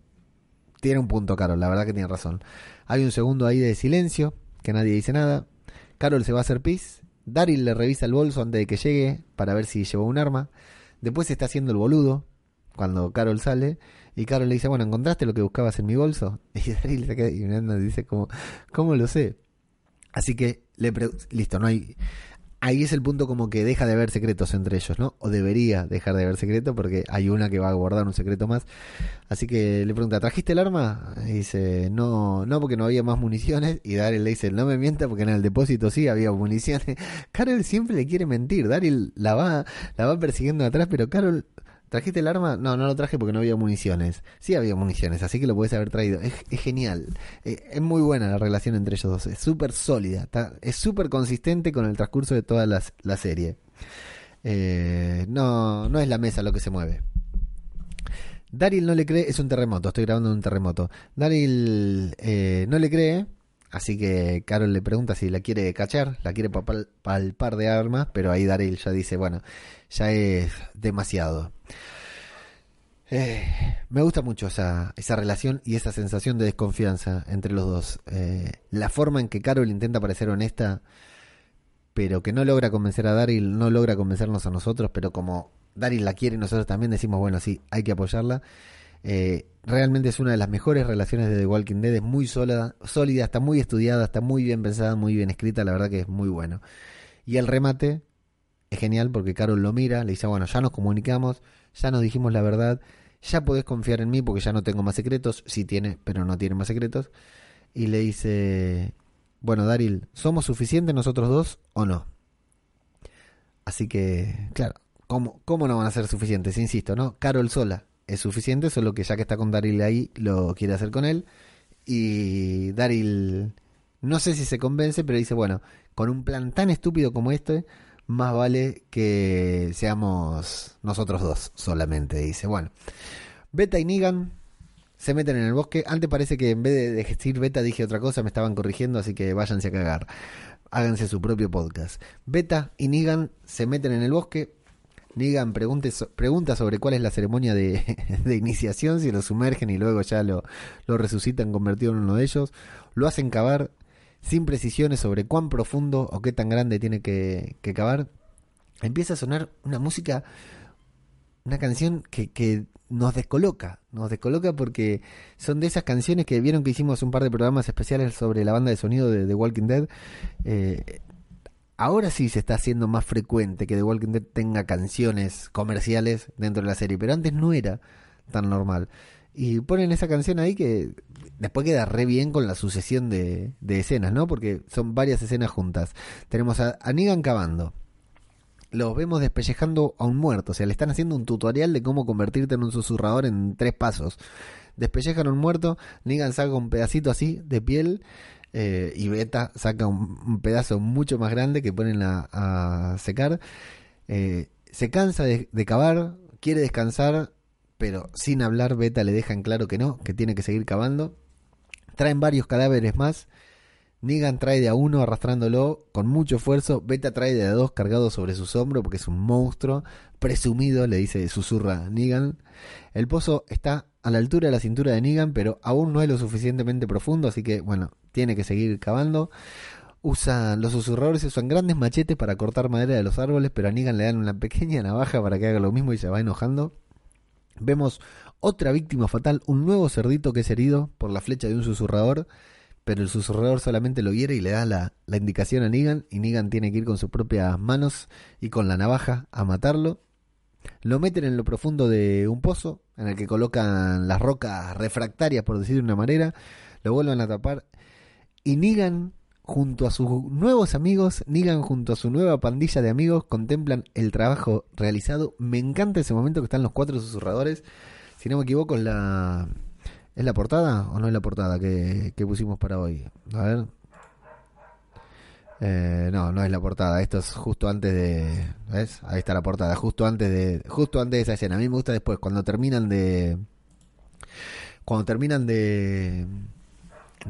tiene un punto Carol, la verdad que tiene razón. Hay un segundo ahí de silencio, que nadie dice nada. Carol se va a hacer pis. Daryl le revisa el bolso antes de que llegue para ver si llevó un arma. Después se está haciendo el boludo cuando Carol sale y Carol le dice, bueno, ¿encontraste lo que buscabas en mi bolso? [laughs] Y Daryl se queda y dice, ¿cómo, cómo lo sé? Así que, le listo, no hay... Ahí es el punto como que deja de haber secretos entre ellos, ¿no? O debería dejar de haber secreto porque hay una que va a guardar un secreto más. Así que le pregunta, ¿trajiste el arma? Y dice, no, no porque no había más municiones. Y Daryl le dice, no me mienta porque en el depósito sí había municiones. [laughs] Carol siempre le quiere mentir. Daryl la va, la va persiguiendo atrás, pero Carol, ¿trajiste el arma? No, no lo traje porque no había municiones. Sí había municiones, así que lo puedes haber traído. Es, genial. Eh, es muy buena la relación entre ellos dos. Es súper sólida. es súper consistente con el transcurso de toda la, serie. Eh, no, no es la mesa lo que se mueve. Daryl no le cree, es un terremoto, estoy grabando un terremoto. Daryl eh, no le cree, así que Carol le pregunta si la quiere cachar, la quiere palpar de armas, pero ahí Daryl ya dice, bueno, ya es demasiado. Eh, me gusta mucho esa, esa relación y esa sensación de desconfianza entre los dos. Eh, la forma en que Carol intenta parecer honesta, pero que no logra convencer a Daryl, no logra convencernos a nosotros, pero como Daryl la quiere y nosotros también decimos, bueno, sí, hay que apoyarla. Eh, realmente es una de las mejores relaciones de The Walking Dead, es muy sólida, sólida, está muy estudiada, está muy bien pensada, muy bien escrita, la verdad que es muy bueno. Y el remate es genial porque Carol lo mira, le dice, bueno, ya nos comunicamos, ya nos dijimos la verdad, ya podés confiar en mí porque ya no tengo más secretos, sí tiene, pero no tiene más secretos. Y le dice, bueno, Daryl, ¿somos suficientes nosotros dos o no? Así que, claro, ¿cómo, cómo no van a ser suficientes? Insisto, ¿no? Carol sola es suficiente, solo que ya que está con Daryl ahí, lo quiere hacer con él. Y Daryl, no sé si se convence, pero dice, bueno, con un plan tan estúpido como este, más vale que seamos nosotros dos solamente. Dice, bueno, Beta y Negan se meten en el bosque. Antes parece que en vez de decir Beta dije otra cosa, me estaban corrigiendo, así que váyanse a cagar. Háganse su propio podcast. Beta y Negan se meten en el bosque. Negan pregunte pregunta sobre cuál es la ceremonia de, [laughs] de iniciación, si lo sumergen y luego ya lo, lo resucitan convertido en uno de ellos. Lo hacen cavar sin precisiones sobre cuán profundo o qué tan grande tiene que, que cavar. Empieza a sonar una música, una canción que, que nos descoloca, nos descoloca porque son de esas canciones que vieron que hicimos un par de programas especiales sobre la banda de sonido de The Walking Dead. Eh, ahora sí se está haciendo más frecuente que The Walking Dead tenga canciones comerciales dentro de la serie, pero antes no era tan normal. Y ponen esa canción ahí que después queda re bien con la sucesión de, escenas, ¿no? Porque son varias escenas juntas. Tenemos a, Negan cavando. Los vemos despellejando a un muerto. O sea, le están haciendo un tutorial de cómo convertirte en un susurrador en tres pasos. Despellejan a un muerto. Negan saca un pedacito así de piel. eh, y Beta saca un, pedazo mucho más grande que ponen a, a secar. Eh, se cansa de cavar. Quiere descansar. Pero sin hablar, Beta le deja en claro que no, que tiene que seguir cavando. Traen varios cadáveres más. Negan trae de a uno arrastrándolo con mucho esfuerzo. Beta trae de a dos cargados sobre sus hombros porque es un monstruo. Presumido, le dice, susurra Negan. El pozo está a la altura de la cintura de Negan, pero aún no es lo suficientemente profundo, así que bueno, tiene que seguir cavando. Usan, los susurradores usan grandes machetes para cortar madera de los árboles, pero a Negan le dan una pequeña navaja para que haga lo mismo y se va enojando. Vemos otra víctima fatal, un nuevo cerdito que es herido por la flecha de un susurrador, pero el susurrador solamente lo hiere y le da la, la indicación a Negan, y Negan tiene que ir con sus propias manos y con la navaja a matarlo. Lo meten en lo profundo de un pozo, en el que colocan las rocas refractarias, por decir de una manera, lo vuelven a tapar, y Negan junto a sus nuevos amigos, Negan junto a su nueva pandilla de amigos, contemplan el trabajo realizado. Me encanta ese momento que están los cuatro susurradores. Si no me equivoco, es la, ¿es la portada o no es la portada que, que pusimos para hoy? A ver. Eh, no, no es la portada. Esto es justo antes de. ¿Ves? Ahí está la portada. Justo antes de. Justo antes de esa escena. A mí me gusta después, cuando terminan de. Cuando terminan de.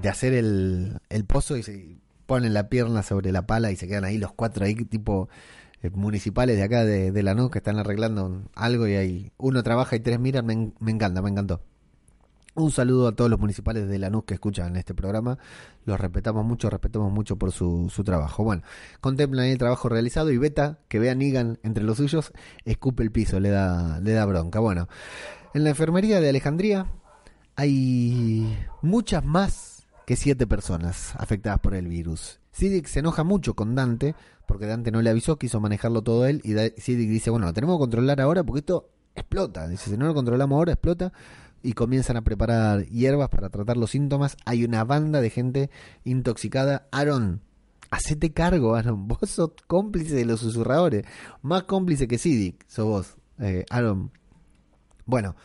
De hacer el, el pozo y se ponen la pierna sobre la pala y se quedan ahí los cuatro ahí tipo eh, municipales de acá de, de Lanús que están arreglando algo y ahí uno trabaja y tres miran, me, me encanta, me encantó. Un saludo a todos los municipales de Lanús que escuchan este programa. Los respetamos mucho, respetamos mucho por su, su trabajo. Bueno, contemplan el trabajo realizado y Beta, que ve a Negan entre los suyos, escupe el piso, le da, le da bronca. Bueno, en la enfermería de Alejandría hay muchas más que siete personas afectadas por el virus. Siddiq se enoja mucho con Dante, porque Dante no le avisó, quiso manejarlo todo él, y Siddiq dice, bueno, lo tenemos que controlar ahora porque esto explota. Dice, si no lo controlamos ahora, explota. Y comienzan a preparar hierbas para tratar los síntomas. Hay una banda de gente intoxicada. Aaron, hacete cargo, Aaron. [laughs] Vos sos cómplice de los susurradores. Más cómplice que Siddiq, sos vos, eh, Aaron. Bueno,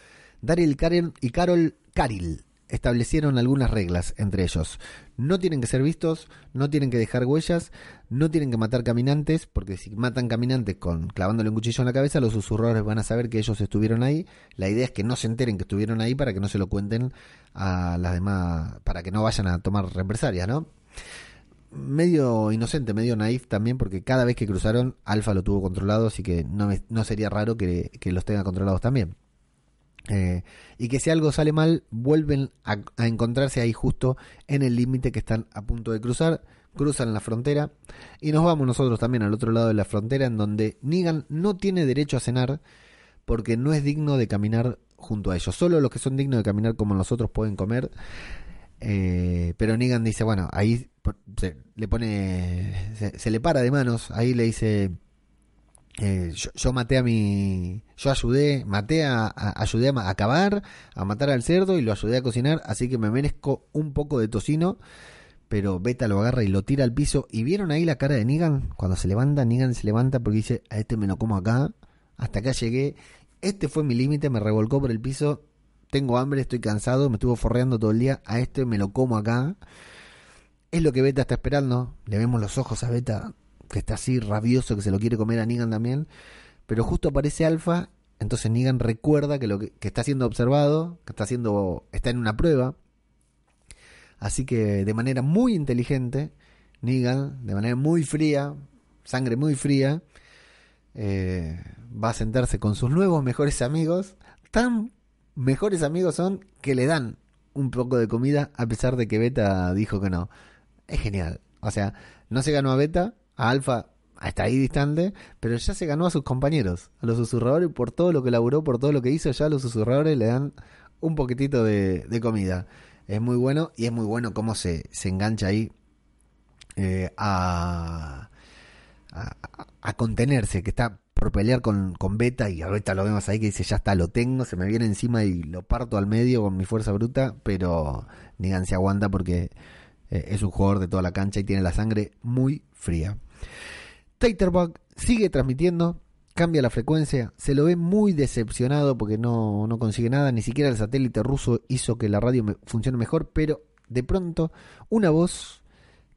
Daryl Karen y Carol Caril establecieron algunas reglas entre ellos. No tienen que ser vistos, no tienen que dejar huellas, no tienen que matar caminantes, porque si matan caminantes con clavándole un cuchillo en la cabeza, los susurradores van a saber que ellos estuvieron ahí. La idea es que no se enteren que estuvieron ahí para que no se lo cuenten a las demás, para que no vayan a tomar represalias, ¿no? medio inocente, medio naif también, porque cada vez que cruzaron, Alfa lo tuvo controlado, así que no, sería raro que, que los tenga controlados también. Eh, y que si algo sale mal, vuelven a, encontrarse ahí justo en el límite que están a punto de cruzar, cruzan la frontera y nos vamos nosotros también al otro lado de la frontera en donde Negan no tiene derecho a cenar porque no es digno de caminar junto a ellos. Solo los que son dignos de caminar como nosotros pueden comer. Eh, pero Negan dice, bueno, ahí le pone, se, se le para de manos, ahí le dice, eh, yo, maté a mi, yo ayudé, maté a, ayudé a a acabar, a matar al cerdo y lo ayudé a cocinar, así que me merezco un poco de tocino. Pero Beta lo agarra y lo tira al piso. ¿Y vieron ahí la cara de Negan? Cuando se levanta, Negan se levanta porque dice, a este me lo como acá, hasta acá llegué, este fue mi límite, me revolcó por el piso, tengo hambre, estoy cansado, me estuvo forreando todo el día, a este me lo como acá. Es lo que Beta está esperando, le vemos los ojos a Beta, que está así rabioso, que se lo quiere comer a Negan también, pero justo aparece Alfa, entonces Negan recuerda que lo que, está siendo observado, que está haciendo, está en una prueba, así que de manera muy inteligente, Negan, de manera muy fría, sangre muy fría, eh, va a sentarse con sus nuevos mejores amigos, tan mejores amigos son que le dan un poco de comida a pesar de que Beta dijo que no. Es genial. O sea, no se ganó a Beta, a Alfa hasta ahí distante, pero ya se ganó a sus compañeros, a los susurradores, por todo lo que laburó, por todo lo que hizo, ya los susurradores le dan un poquitito de, comida. Es muy bueno y es muy bueno cómo se, se engancha ahí eh, a, contenerse, que está por pelear con, con Beta y a Beta lo vemos ahí que dice ya está, lo tengo, se me viene encima y lo parto al medio con mi fuerza bruta, pero Negan se aguanta porque eh, es un jugador de toda la cancha y tiene la sangre muy fría. Taterbug sigue transmitiendo, cambia la frecuencia, se lo ve muy decepcionado porque no, no consigue nada, ni siquiera el satélite ruso hizo que la radio funcione mejor, pero de pronto una voz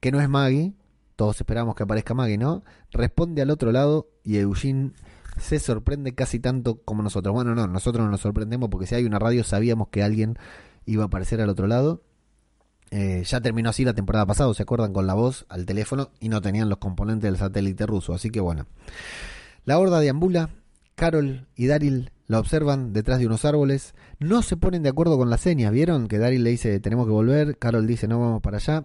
que no es Maggie, todos esperamos que aparezca Maggie, ¿no? Responde al otro lado y Eugene se sorprende casi tanto como nosotros. Bueno, no, nosotros no nos sorprendemos porque si hay una radio sabíamos que alguien iba a aparecer al otro lado. Eh, ya terminó así la temporada pasada, ¿se acuerdan? Con la voz al teléfono y no tenían los componentes del satélite ruso, así que bueno. La horda deambula, Carol y Daryl la observan detrás de unos árboles, no se ponen de acuerdo con la seña, ¿vieron? Que Daryl le dice tenemos que volver, Carol dice no vamos para allá,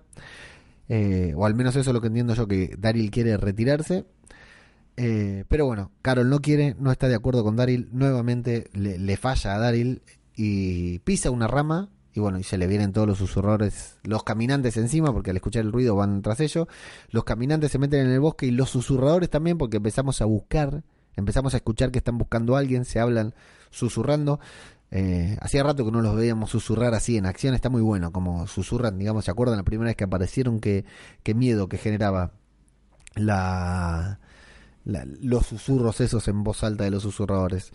Eh, o al menos eso es lo que entiendo yo, que Daryl quiere retirarse. Eh, pero bueno, Carol no quiere, no está de acuerdo con Daryl, nuevamente le, le falla a Daryl y pisa una rama y bueno, y se le vienen todos los susurradores, los caminantes encima, porque al escuchar el ruido van tras ellos, los caminantes se meten en el bosque y los susurradores también, porque empezamos a buscar, empezamos a escuchar que están buscando a alguien, se hablan susurrando. Eh, hacía rato que no los veíamos susurrar así en acción, está muy bueno como susurran, digamos, ¿se acuerdan la primera vez que aparecieron? Qué, qué miedo que generaba la, los susurros esos en voz alta de los susurradores.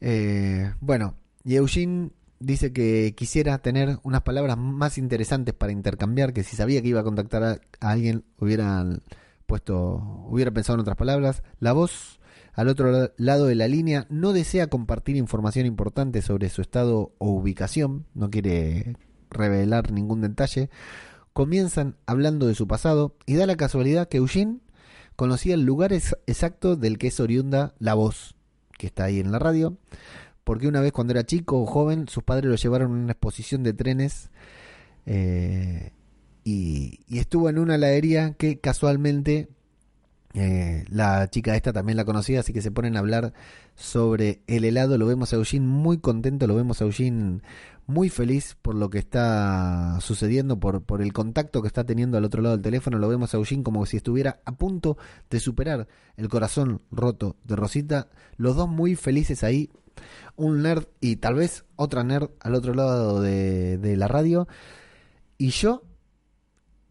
Eh, bueno, y Eugene dice que quisiera tener unas palabras más interesantes para intercambiar, que si sabía que iba a contactar a, alguien hubieran puesto, hubiera pensado en otras palabras. La voz al otro la- lado de la línea no desea compartir información importante sobre su estado o ubicación, no quiere revelar ningún detalle. Comienzan hablando de su pasado y da la casualidad que Eugene conocía el lugar ex- exacto del que es oriunda la voz que está ahí en la radio, porque una vez cuando era chico o joven, sus padres lo llevaron a una exposición de trenes eh, y, estuvo en una heladería que casualmente eh, la chica esta también la conocía, así que se ponen a hablar sobre el helado. Lo vemos a Eugene muy contento, lo vemos a Eugene muy feliz por lo que está sucediendo, por, por el contacto que está teniendo al otro lado del teléfono. Lo vemos a Eugene como si estuviera a punto de superar el corazón roto de Rosita. Los dos muy felices ahí. Un nerd y tal vez otra nerd al otro lado de, la radio. Y yo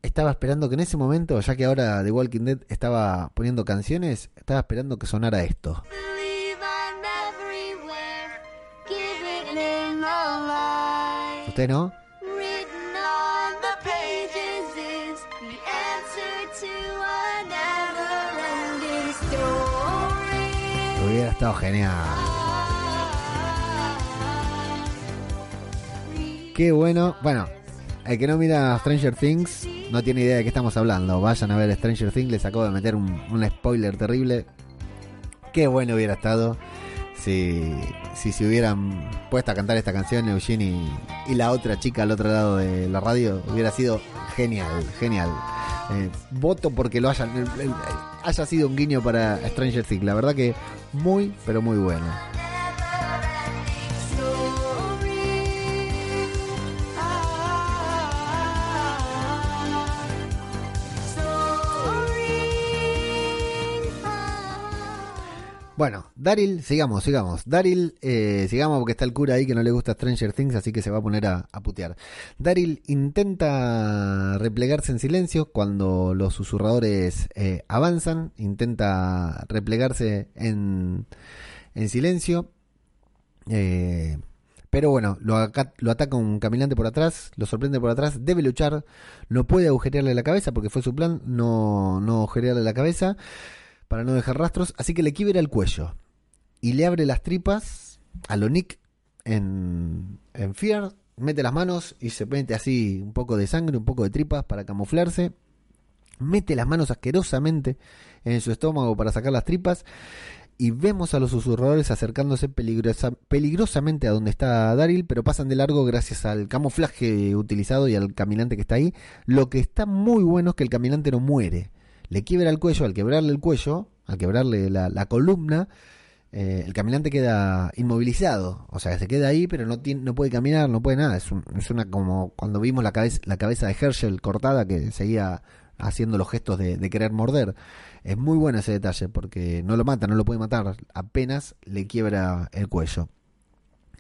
estaba esperando que en ese momento, ya que ahora The Walking Dead estaba poniendo canciones, estaba esperando que sonara esto. ¿Usted no? Hubiera estado genial. Qué bueno. Bueno, el que no mira Stranger Things no tiene idea de qué estamos hablando. Vayan a ver Stranger Things, les acabo de meter un, spoiler terrible. Qué bueno hubiera estado si, si se hubieran puesto a cantar esta canción Eugene y, la otra chica al otro lado de la radio. Hubiera sido genial, genial. Eh, voto porque lo hayan, haya sido un guiño para Stranger Things. La verdad que muy, pero muy bueno. Bueno, Daryl, sigamos, sigamos. Daryl, eh, sigamos porque está el cura ahí que no le gusta Stranger Things, así que se va a poner a, putear. Daryl intenta replegarse en silencio cuando los susurradores eh, avanzan, intenta replegarse en, en silencio. Eh, pero bueno, lo, lo ataca un caminante por atrás, lo sorprende por atrás, debe luchar, no puede agujerearle la cabeza porque fue su plan, no, no agujerearle la cabeza para no dejar rastros, así que le quiebra el cuello y le abre las tripas a lo Nick en, en Fear, mete las manos y se mete así un poco de sangre, un poco de tripas para camuflarse, mete las manos asquerosamente en su estómago para sacar las tripas y vemos a los susurradores acercándose peligrosa- peligrosamente a donde está Daryl, pero pasan de largo gracias al camuflaje utilizado y al caminante que está ahí. Lo que está muy bueno es que el caminante no muere. Le quiebra el cuello, al quebrarle el cuello, al quebrarle la, la columna, eh, el caminante queda inmovilizado. O sea, se queda ahí, pero no, tiene, no puede caminar, no puede nada. Es, un- es una como cuando vimos la cabeza, la cabeza de Herschel cortada que seguía haciendo los gestos de, querer morder. Es muy bueno ese detalle porque no lo mata, no lo puede matar, apenas le quiebra el cuello.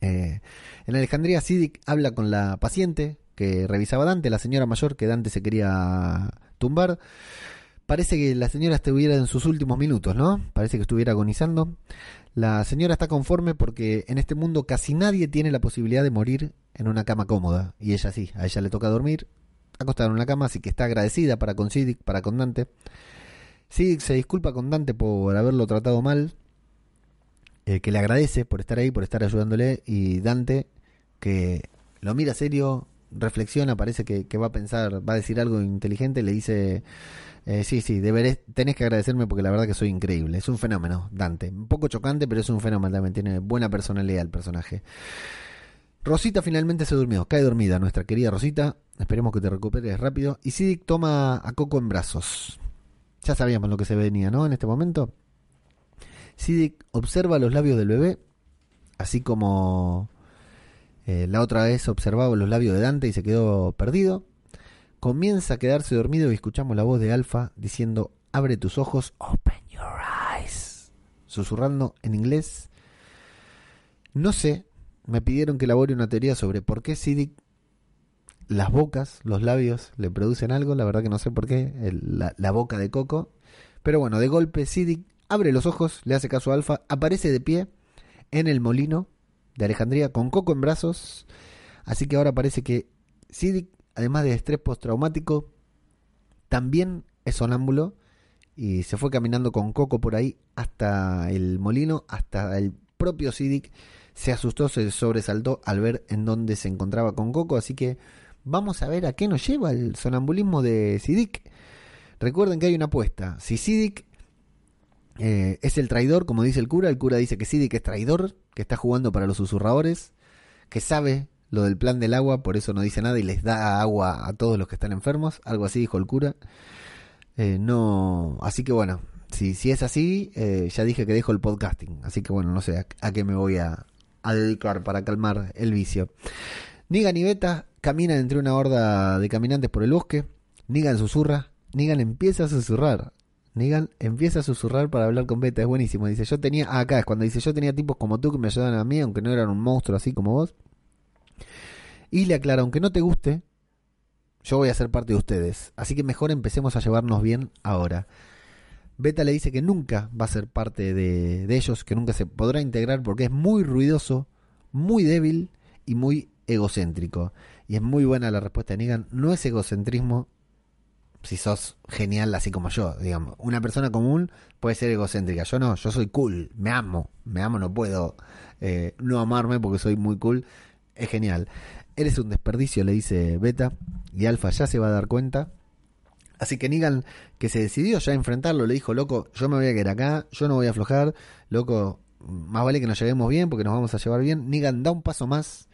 Eh, en Alejandría, Siddiq habla con la paciente que revisaba Dante, la señora mayor que Dante se quería tumbar. Parece que la señora estuviera en sus últimos minutos, ¿no? Parece que estuviera agonizando. La señora está conforme porque en este mundo casi nadie tiene la posibilidad de morir en una cama cómoda. Y ella sí, a ella le toca dormir acostada en una cama, así que está agradecida para con Siddiq, para con Dante. Siddiq se disculpa con Dante por haberlo tratado mal, eh, que le agradece por estar ahí, por estar ayudándole, y Dante, que lo mira serio, reflexiona, parece que va a pensar, va a decir algo inteligente, le dice, eh, sí, sí, deberé, tenés que agradecerme porque la verdad que soy increíble, es un fenómeno, Dante, un poco chocante, pero es un fenómeno también, tiene buena personalidad el personaje. Rosita finalmente se durmió, cae dormida nuestra querida Rosita, esperemos que te recuperes rápido, y Siddiq toma a Coco en brazos. Ya sabíamos lo que se venía, ¿no? En este momento. Siddiq observa los labios del bebé, así como eh, la otra vez observaba los labios de Dante y se quedó perdido. Comienza a quedarse dormido y escuchamos la voz de Alfa diciendo, abre tus ojos, open your eyes, susurrando en inglés. No sé, me pidieron que elabore una teoría sobre por qué Siddiq las bocas, los labios le producen algo, la verdad que no sé por qué, la boca de Coco. Pero bueno, de golpe Siddiq abre los ojos, le hace caso a Alfa, aparece de pie en el molino de Alejandría con Coco en brazos. Así que ahora parece que Siddiq, además de estrés postraumático, también es sonámbulo y se fue caminando con Coco por ahí hasta el molino, hasta el propio Siddiq se asustó, se sobresaltó al ver en dónde se encontraba con Coco, así que vamos a ver a qué nos lleva el sonambulismo de Siddiq. Recuerden que hay una apuesta. Si Siddiq Eh, es el traidor, como dice el cura. El cura dice que que es traidor, que está jugando para los susurradores, que sabe lo del plan del agua, por eso no dice nada y les da agua a todos los que están enfermos. Algo así dijo el cura. Eh, no, así que bueno, si, si es así, eh, ya dije que dejo el podcasting. Así que bueno, no sé a, qué me voy a, dedicar para calmar el vicio. Negan y Beta caminan entre una horda de caminantes por el bosque. Negan susurra. Negan empieza a susurrar. Negan empieza a susurrar para hablar con Beta. Es buenísimo. Dice, yo tenía... acá es cuando dice, yo tenía tipos como tú que me ayudaban a mí, aunque no eran un monstruo así como vos. Y le aclara, aunque no te guste, yo voy a ser parte de ustedes. Así que mejor empecemos a llevarnos bien ahora. Beta le dice que nunca va a ser parte de, de ellos, que nunca se podrá integrar porque es muy ruidoso, muy débil y muy egocéntrico. Y es muy buena la respuesta de Negan. No es egocentrismo si sos genial así como yo, digamos. Una persona común puede ser egocéntrica. Yo no, yo soy cool, me amo, me amo, no puedo eh, no amarme porque soy muy cool. Es genial. Eres un desperdicio, le dice Beta. Y Alfa ya se va a dar cuenta. Así que Negan, que se decidió ya a enfrentarlo, le dijo, loco, yo me voy a quedar acá, yo no voy a aflojar, loco, más vale que nos llevemos bien porque nos vamos a llevar bien. Negan da un paso más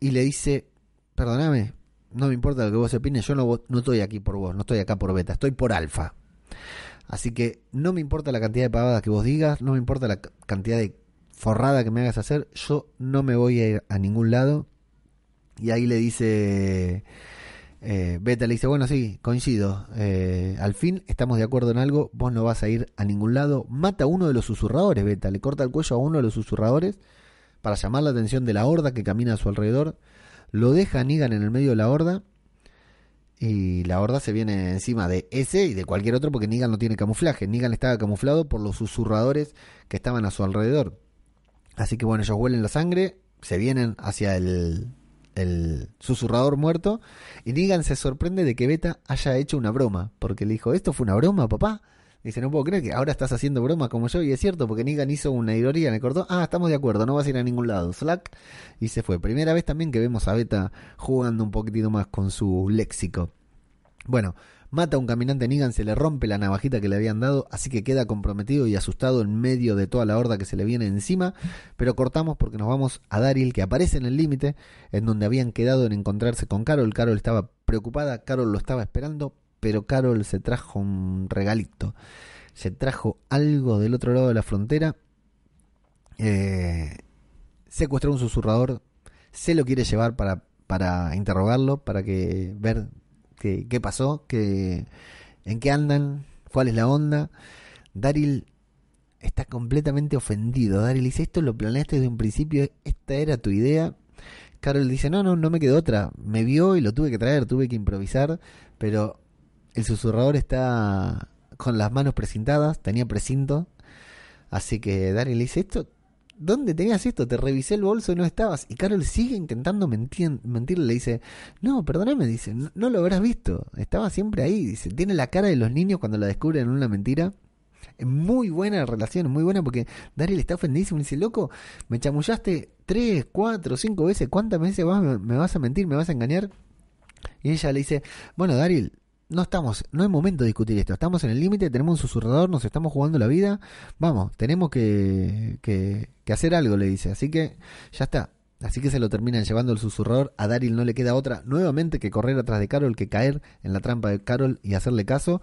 y le dice, perdóname, no me importa lo que vos opines, yo no, no estoy aquí por vos, no estoy acá por beta, estoy por alfa. Así que no me importa la cantidad de pavadas que vos digas, no me importa la cantidad de forrada que me hagas hacer, yo no me voy a ir a ningún lado. Y ahí le dice, eh, Beta le dice, bueno, sí, coincido, eh, al fin estamos de acuerdo en algo, vos no vas a ir a ningún lado. Mata a uno de los susurradores, Beta, le corta el cuello a uno de los susurradores para llamar la atención de la horda que camina a su alrededor. Lo deja a Negan en el medio de la horda. Y la horda se viene encima de ese y de cualquier otro porque Negan no tiene camuflaje. Negan estaba camuflado por los susurradores que estaban a su alrededor. Así que bueno, ellos huelen la sangre, se vienen hacia el, el susurrador muerto. Y Negan se sorprende de que Beta haya hecho una broma. Porque le dijo, ¿esto fue una broma, papá? Dice, no puedo creer que ahora estás haciendo bromas como yo. Y es cierto, porque Negan hizo una ironía, le cortó. Ah, estamos de acuerdo, no vas a ir a ningún lado. Slack. Y se fue. Primera vez también que vemos a Beta jugando un poquitito más con su léxico. Bueno, mata a un caminante Negan, se le rompe la navajita que le habían dado, así que queda comprometido y asustado en medio de toda la horda que se le viene encima. Pero cortamos porque nos vamos a Daryl, que aparece en el límite, en donde habían quedado en encontrarse con Carol. Carol estaba preocupada, Carol lo estaba esperando, pero Carol se trajo un regalito. Se trajo algo del otro lado de la frontera. Eh, secuestró un susurrador. Se lo quiere llevar para, para interrogarlo, para que ver qué, pasó, qué, en qué andan, cuál es la onda. Daryl está completamente ofendido. Daryl dice, esto lo planeaste desde un principio, esta era tu idea. Carol dice, no, no, no me quedó otra. Me vio y lo tuve que traer, tuve que improvisar, pero el susurrador está con las manos precintadas, tenía precinto. Así que Daryl le dice, esto, ¿dónde tenías esto? Te revisé el bolso y no estabas. Y Carol sigue intentando mentir, mentirle, le dice, no, perdóname, dice, no, lo habrás visto, estaba siempre ahí. Dice, tiene la cara de los niños cuando la descubren en una mentira. Es muy buena la relación, muy buena porque Daryl está ofendidísimo y dice, loco, me chamullaste tres, cuatro, cinco veces, ¿cuántas veces vas- me vas a mentir, me vas a engañar? Y ella le dice, bueno, Daryl, no estamos, no es momento de discutir esto, estamos en el límite, tenemos un susurrador, nos estamos jugando la vida, vamos, tenemos que, que, que hacer algo, le dice, así que ya está. Así que se lo terminan llevando el susurrador. A Daryl no le queda otra nuevamente que correr atrás de Carol, que caer en la trampa de Carol y hacerle caso.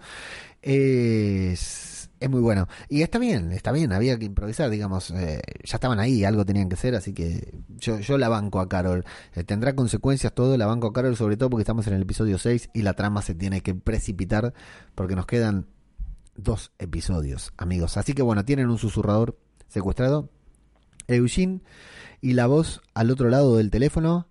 Es, es muy bueno. Y está bien, está bien, había que improvisar, digamos. eh, ya estaban ahí, algo tenían que hacer, así que yo, yo la banco a Carol. Eh, tendrá consecuencias todo, la banco a Carol, sobre todo porque estamos en el episodio 6 y la trama se tiene que precipitar porque nos quedan dos episodios, amigos. Así que bueno, tienen un susurrador secuestrado. Eugene y la voz al otro lado del teléfono.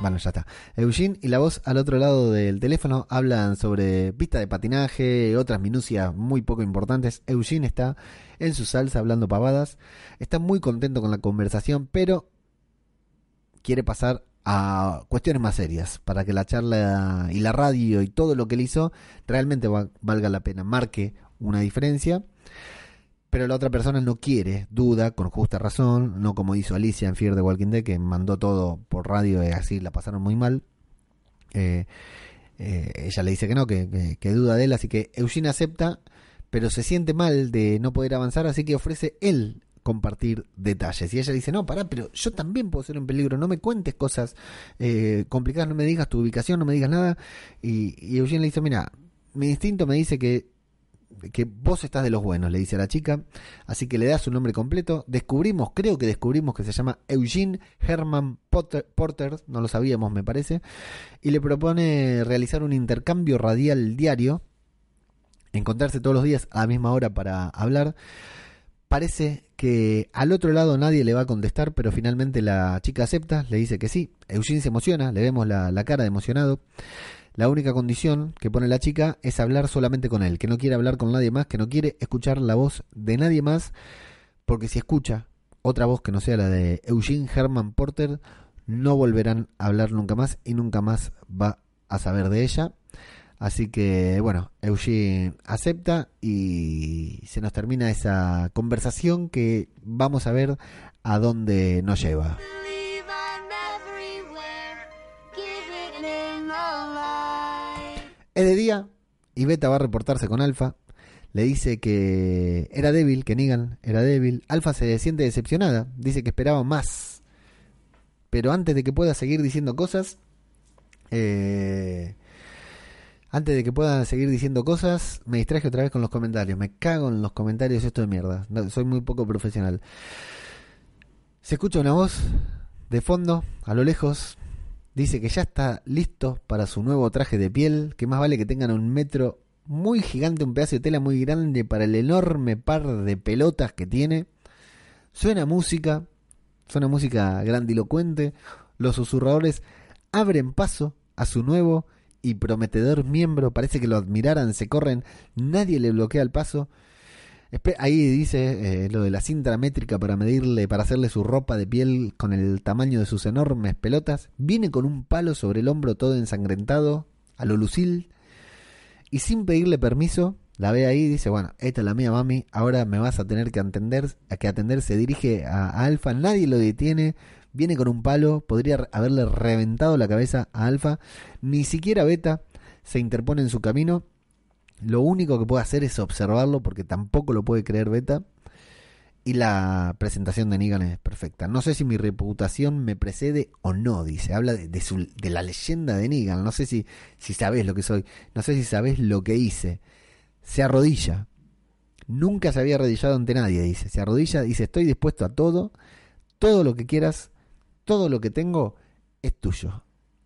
Bueno, ya está. Eugene y la voz al otro lado del teléfono hablan sobre pista de patinaje, otras minucias muy poco importantes. Eugene está en su salsa hablando pavadas. Está muy contento con la conversación, pero quiere pasar a cuestiones más serias para que la charla y la radio y todo lo que él hizo realmente va- valga la pena, marque una diferencia. Pero la otra persona no quiere, duda, con justa razón, no como hizo Alicia en Fear de Walking Dead, que mandó todo por radio y así la pasaron muy mal. Eh, Eh, ella le dice que no, que, que- que duda de él, así que Eugene acepta, pero se siente mal de no poder avanzar, así que ofrece él compartir detalles. Y ella dice, no, pará, pero yo también puedo ser un peligro, no me cuentes cosas eh, complicadas, no me digas tu ubicación, no me digas nada. Y, y Eugene le dice, mira, mi instinto me dice que que vos estás de los buenos, le dice a la chica, así que le da su nombre completo. Descubrimos, creo que descubrimos que se llama Eugene Herman Potter, Porter, no lo sabíamos me parece, y le propone realizar un intercambio radial diario, encontrarse todos los días a la misma hora para hablar. Parece que al otro lado nadie le va a contestar, pero finalmente la chica acepta, le dice que sí. Eugene se emociona, le vemos la, la cara de emocionado. La única condición que pone la chica es hablar solamente con él, que no quiere hablar con nadie más, que no quiere escuchar la voz de nadie más, porque si escucha otra voz que no sea la de Eugene Herman Porter, no volverán a hablar nunca más y nunca más va a saber de ella. Así que bueno, Eugene acepta y se nos termina esa conversación que vamos a ver a dónde nos lleva. Es de día y Beta va a reportarse con Alfa. Le dice que era débil, que Negan era débil. Alfa se siente decepcionada, dice que esperaba más. Pero antes de que pueda seguir diciendo cosas, eh, antes de que pueda seguir diciendo cosas, me distraje otra vez con los comentarios. Me cago en los comentarios esto de mierda. Soy muy poco profesional. Se escucha una voz de fondo, a lo lejos. Dice que ya está listo para su nuevo traje de piel, que más vale que tengan un metro muy gigante, un pedazo de tela muy grande para el enorme par de pelotas que tiene. Suena música, suena música grandilocuente. Los susurradores abren paso a su nuevo y prometedor miembro. Parece que lo admiraran, se corren, nadie le bloquea el paso. Ahí dice eh, lo de la cinta métrica para medirle, para hacerle su ropa de piel con el tamaño de sus enormes pelotas. Viene con un palo sobre el hombro todo ensangrentado, a lo lucil. Y sin pedirle permiso, la ve ahí y dice, bueno, esta es la mía mami, ahora me vas a tener que atender, a que atender, se dirige a, a Alfa, nadie lo detiene, viene con un palo, podría haberle reventado la cabeza a Alfa, ni siquiera Beta se interpone en su camino, lo único que puede hacer es observarlo porque tampoco lo puede creer Beta. Y la presentación de Negan es perfecta. No sé si mi reputación me precede o no, dice. Habla de, la leyenda de Negan. No sé si, si sabes lo que soy. No sé si sabes lo que hice. Se arrodilla. Nunca se había arrodillado ante nadie, dice. Se arrodilla, dice, estoy dispuesto a todo. Todo lo que quieras, todo lo que tengo es tuyo.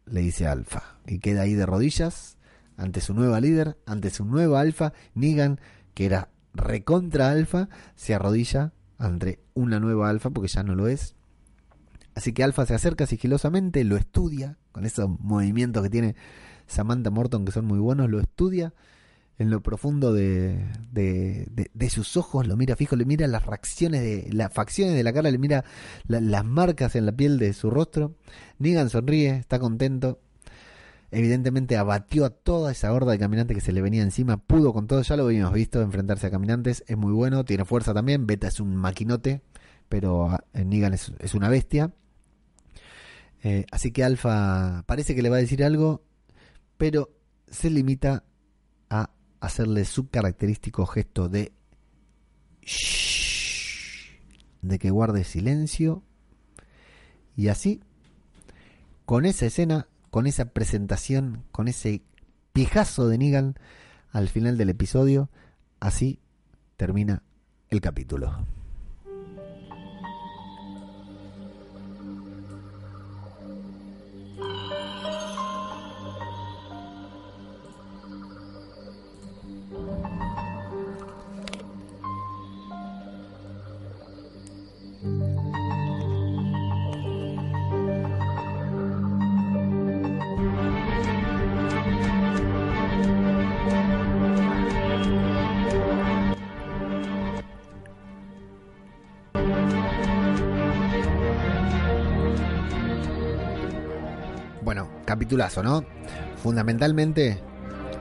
Le dice Alfa. Y queda ahí de rodillas ante su nueva líder, ante su nueva Alfa. Negan, que era recontra Alfa, se arrodilla ante una nueva Alfa porque ya no lo es. Así que Alfa se acerca sigilosamente, lo estudia, con esos movimientos que tiene Samantha Morton que son muy buenos, lo estudia en lo profundo de, de, de- de sus ojos, lo mira fijo, le mira las reacciones de las facciones de la cara, le mira la- las marcas en la piel de su rostro. Negan sonríe, está contento. Evidentemente abatió a toda esa horda de caminantes que se le venía encima, pudo con todo, ya lo habíamos visto enfrentarse a caminantes, es muy bueno, tiene fuerza también, Beta es un maquinote, pero ah, Negan es, una bestia. Eh, así que Alfa parece que le va a decir algo, pero se limita a hacerle su característico gesto de de que guarde silencio y así con esa escena, con esa presentación, con ese pijazo de Negan al final del episodio, así termina el capítulo. Capitulazo, ¿no? Fundamentalmente,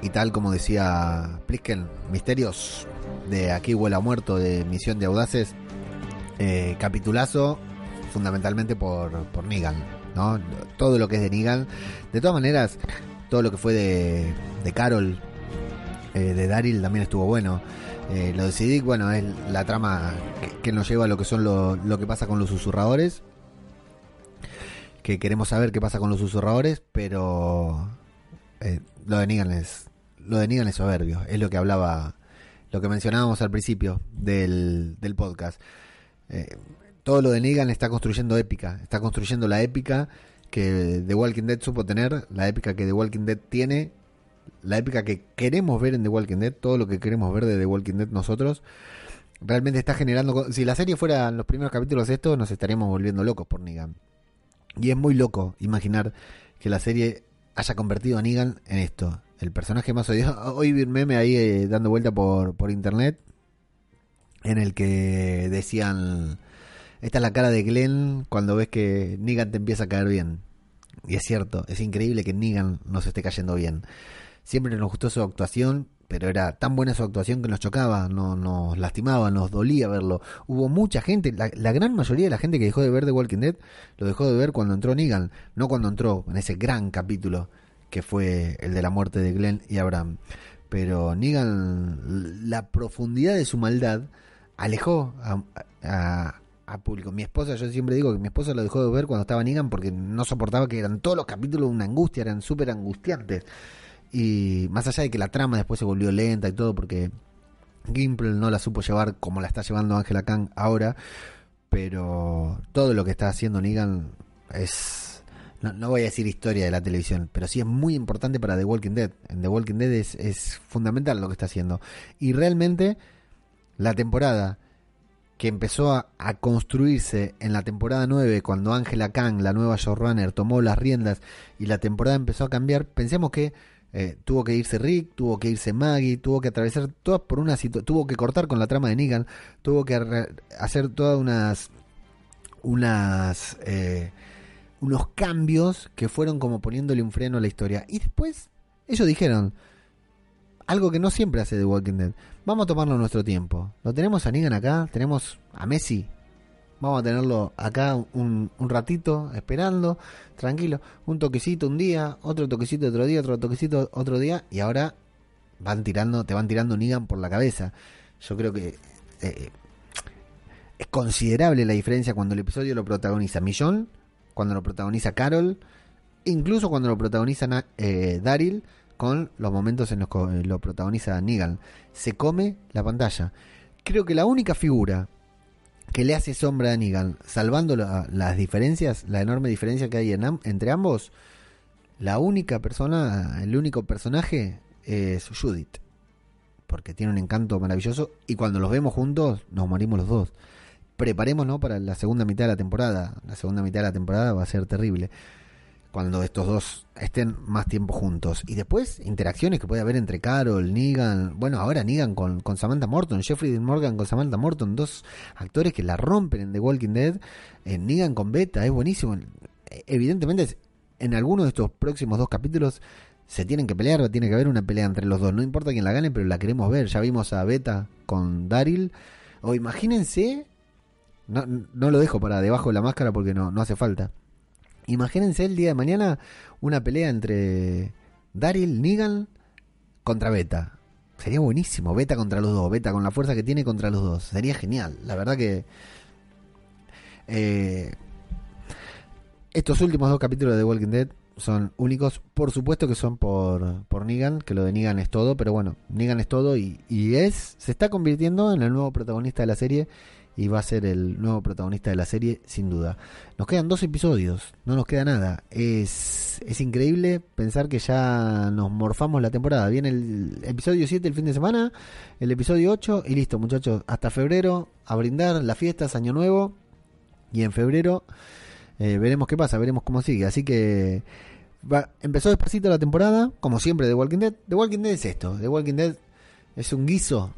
y tal como decía Plisken, misterios de Aquí huele a muerto, de Misión de Audaces, eh, capitulazo fundamentalmente por, por Negan, ¿no? Todo lo que es de Negan. De todas maneras, todo lo que fue de, de Carol, eh, de Daryl también estuvo bueno. Eh, lo de Siddiq, bueno, es la trama que, que nos lleva a lo que son lo, lo que pasa con los susurradores. Que queremos saber qué pasa con los susurradores, pero eh, lo de Negan es lo de Negan es soberbio, es lo que hablaba, lo que mencionábamos al principio del, del podcast. Eh, todo lo de Negan está construyendo épica, está construyendo la épica que The Walking Dead supo tener, la épica que The Walking Dead tiene, la épica que queremos ver en The Walking Dead, todo lo que queremos ver de The Walking Dead nosotros. Realmente está generando. Si la serie fuera los primeros capítulos de esto, nos estaríamos volviendo locos por Negan. Y es muy loco imaginar que la serie haya convertido a Negan en esto. El personaje más odiado. [laughs] Hoy vi un meme ahí eh, dando vuelta por, por internet. En el que decían. Esta es la cara de Glenn cuando ves que Negan te empieza a caer bien. Y es cierto, es increíble que Negan nos esté cayendo bien. Siempre nos gustó su actuación, pero era tan buena su actuación que nos chocaba, no, nos lastimaba, nos dolía verlo. Hubo mucha gente, la, la gran mayoría de la gente que dejó de ver The Walking Dead lo dejó de ver cuando entró Negan, no cuando entró en ese gran capítulo que fue el de la muerte de Glenn y Abraham. Pero Negan, la profundidad de su maldad alejó a, a- público. Mi esposa, yo siempre digo que mi esposa lo dejó de ver cuando estaba Negan porque no soportaba que eran todos los capítulos una angustia, eran súper angustiantes. Y más allá de que la trama después se volvió lenta y todo porque Gimple no la supo llevar como la está llevando Angela Kang ahora, pero todo lo que está haciendo Negan es no, no voy a decir historia de la televisión, pero sí es muy importante para The Walking Dead. En The Walking Dead es, es fundamental lo que está haciendo. Y realmente la temporada que empezó a, construirse en la temporada 9 cuando Angela Kang, la nueva showrunner, tomó las riendas y la temporada empezó a cambiar, pensemos que eh, tuvo que irse Rick, tuvo que irse Maggie, tuvo que atravesar todas por una situación, tuvo que cortar con la trama de Negan, tuvo que hacer todas unas unas eh, unos cambios que fueron como poniéndole un freno a la historia. Y después ellos dijeron algo que no siempre hace The Walking Dead. Vamos a tomarnos nuestro tiempo. Lo tenemos a Negan acá, tenemos a Messi. Vamos a tenerlo acá un, un ratito esperando, tranquilo. Un toquecito un día, otro toquecito otro día, otro toquecito otro día. Y ahora van tirando, te van tirando Negan por la cabeza. Yo creo que eh, es considerable la diferencia cuando el episodio lo protagoniza Millón, cuando lo protagoniza Carol, incluso cuando lo protagoniza eh, Daryl, con los momentos en los que lo protagoniza Negan. Se come la pantalla. Creo que la única figura que le hace sombra a Negan, salvando la- las diferencias, la enorme diferencia que hay en entre ambos, la única persona, el único personaje es Judith. Porque tiene un encanto maravilloso y cuando los vemos juntos nos morimos los dos. Preparémonos para la segunda mitad de la temporada. La segunda mitad de la temporada va a ser terrible. Cuando estos dos estén más tiempo juntos. Y después, interacciones que puede haber entre Carol, Negan. Bueno, ahora Negan con, con Samantha Morton. Jeffrey Dean Morgan con Samantha Morton. Dos actores que la rompen en The Walking Dead. En Negan con Beta. Es buenísimo. Evidentemente, en alguno de estos próximos dos capítulos se tienen que pelear. Tiene que haber una pelea entre los dos. No importa quién la gane, pero la queremos ver. Ya vimos a Beta con Daryl. O imagínense no, no lo dejo para debajo de la máscara porque no, no hace falta. Imagínense el día de mañana una pelea entre Daryl, Negan contra Beta. Sería buenísimo, Beta contra los dos, Beta con la fuerza que tiene contra los dos. Sería genial, la verdad que... eh, estos últimos dos capítulos de The Walking Dead son únicos. Por supuesto que son por, por Negan, que lo de Negan es todo, pero bueno, Negan es todo y, y es se está convirtiendo en el nuevo protagonista de la serie y va a ser el nuevo protagonista de la serie sin duda. Nos quedan dos episodios, no nos queda nada. Es, es increíble pensar que ya nos morfamos la temporada. Viene el episodio 7 el fin de semana, el episodio 8 y listo muchachos, hasta febrero a brindar las fiestas, año nuevo y en febrero eh, veremos qué pasa, veremos cómo sigue. Así que va- empezó despacito la temporada, como siempre de Walking Dead. The Walking Dead es esto, The Walking Dead es un guiso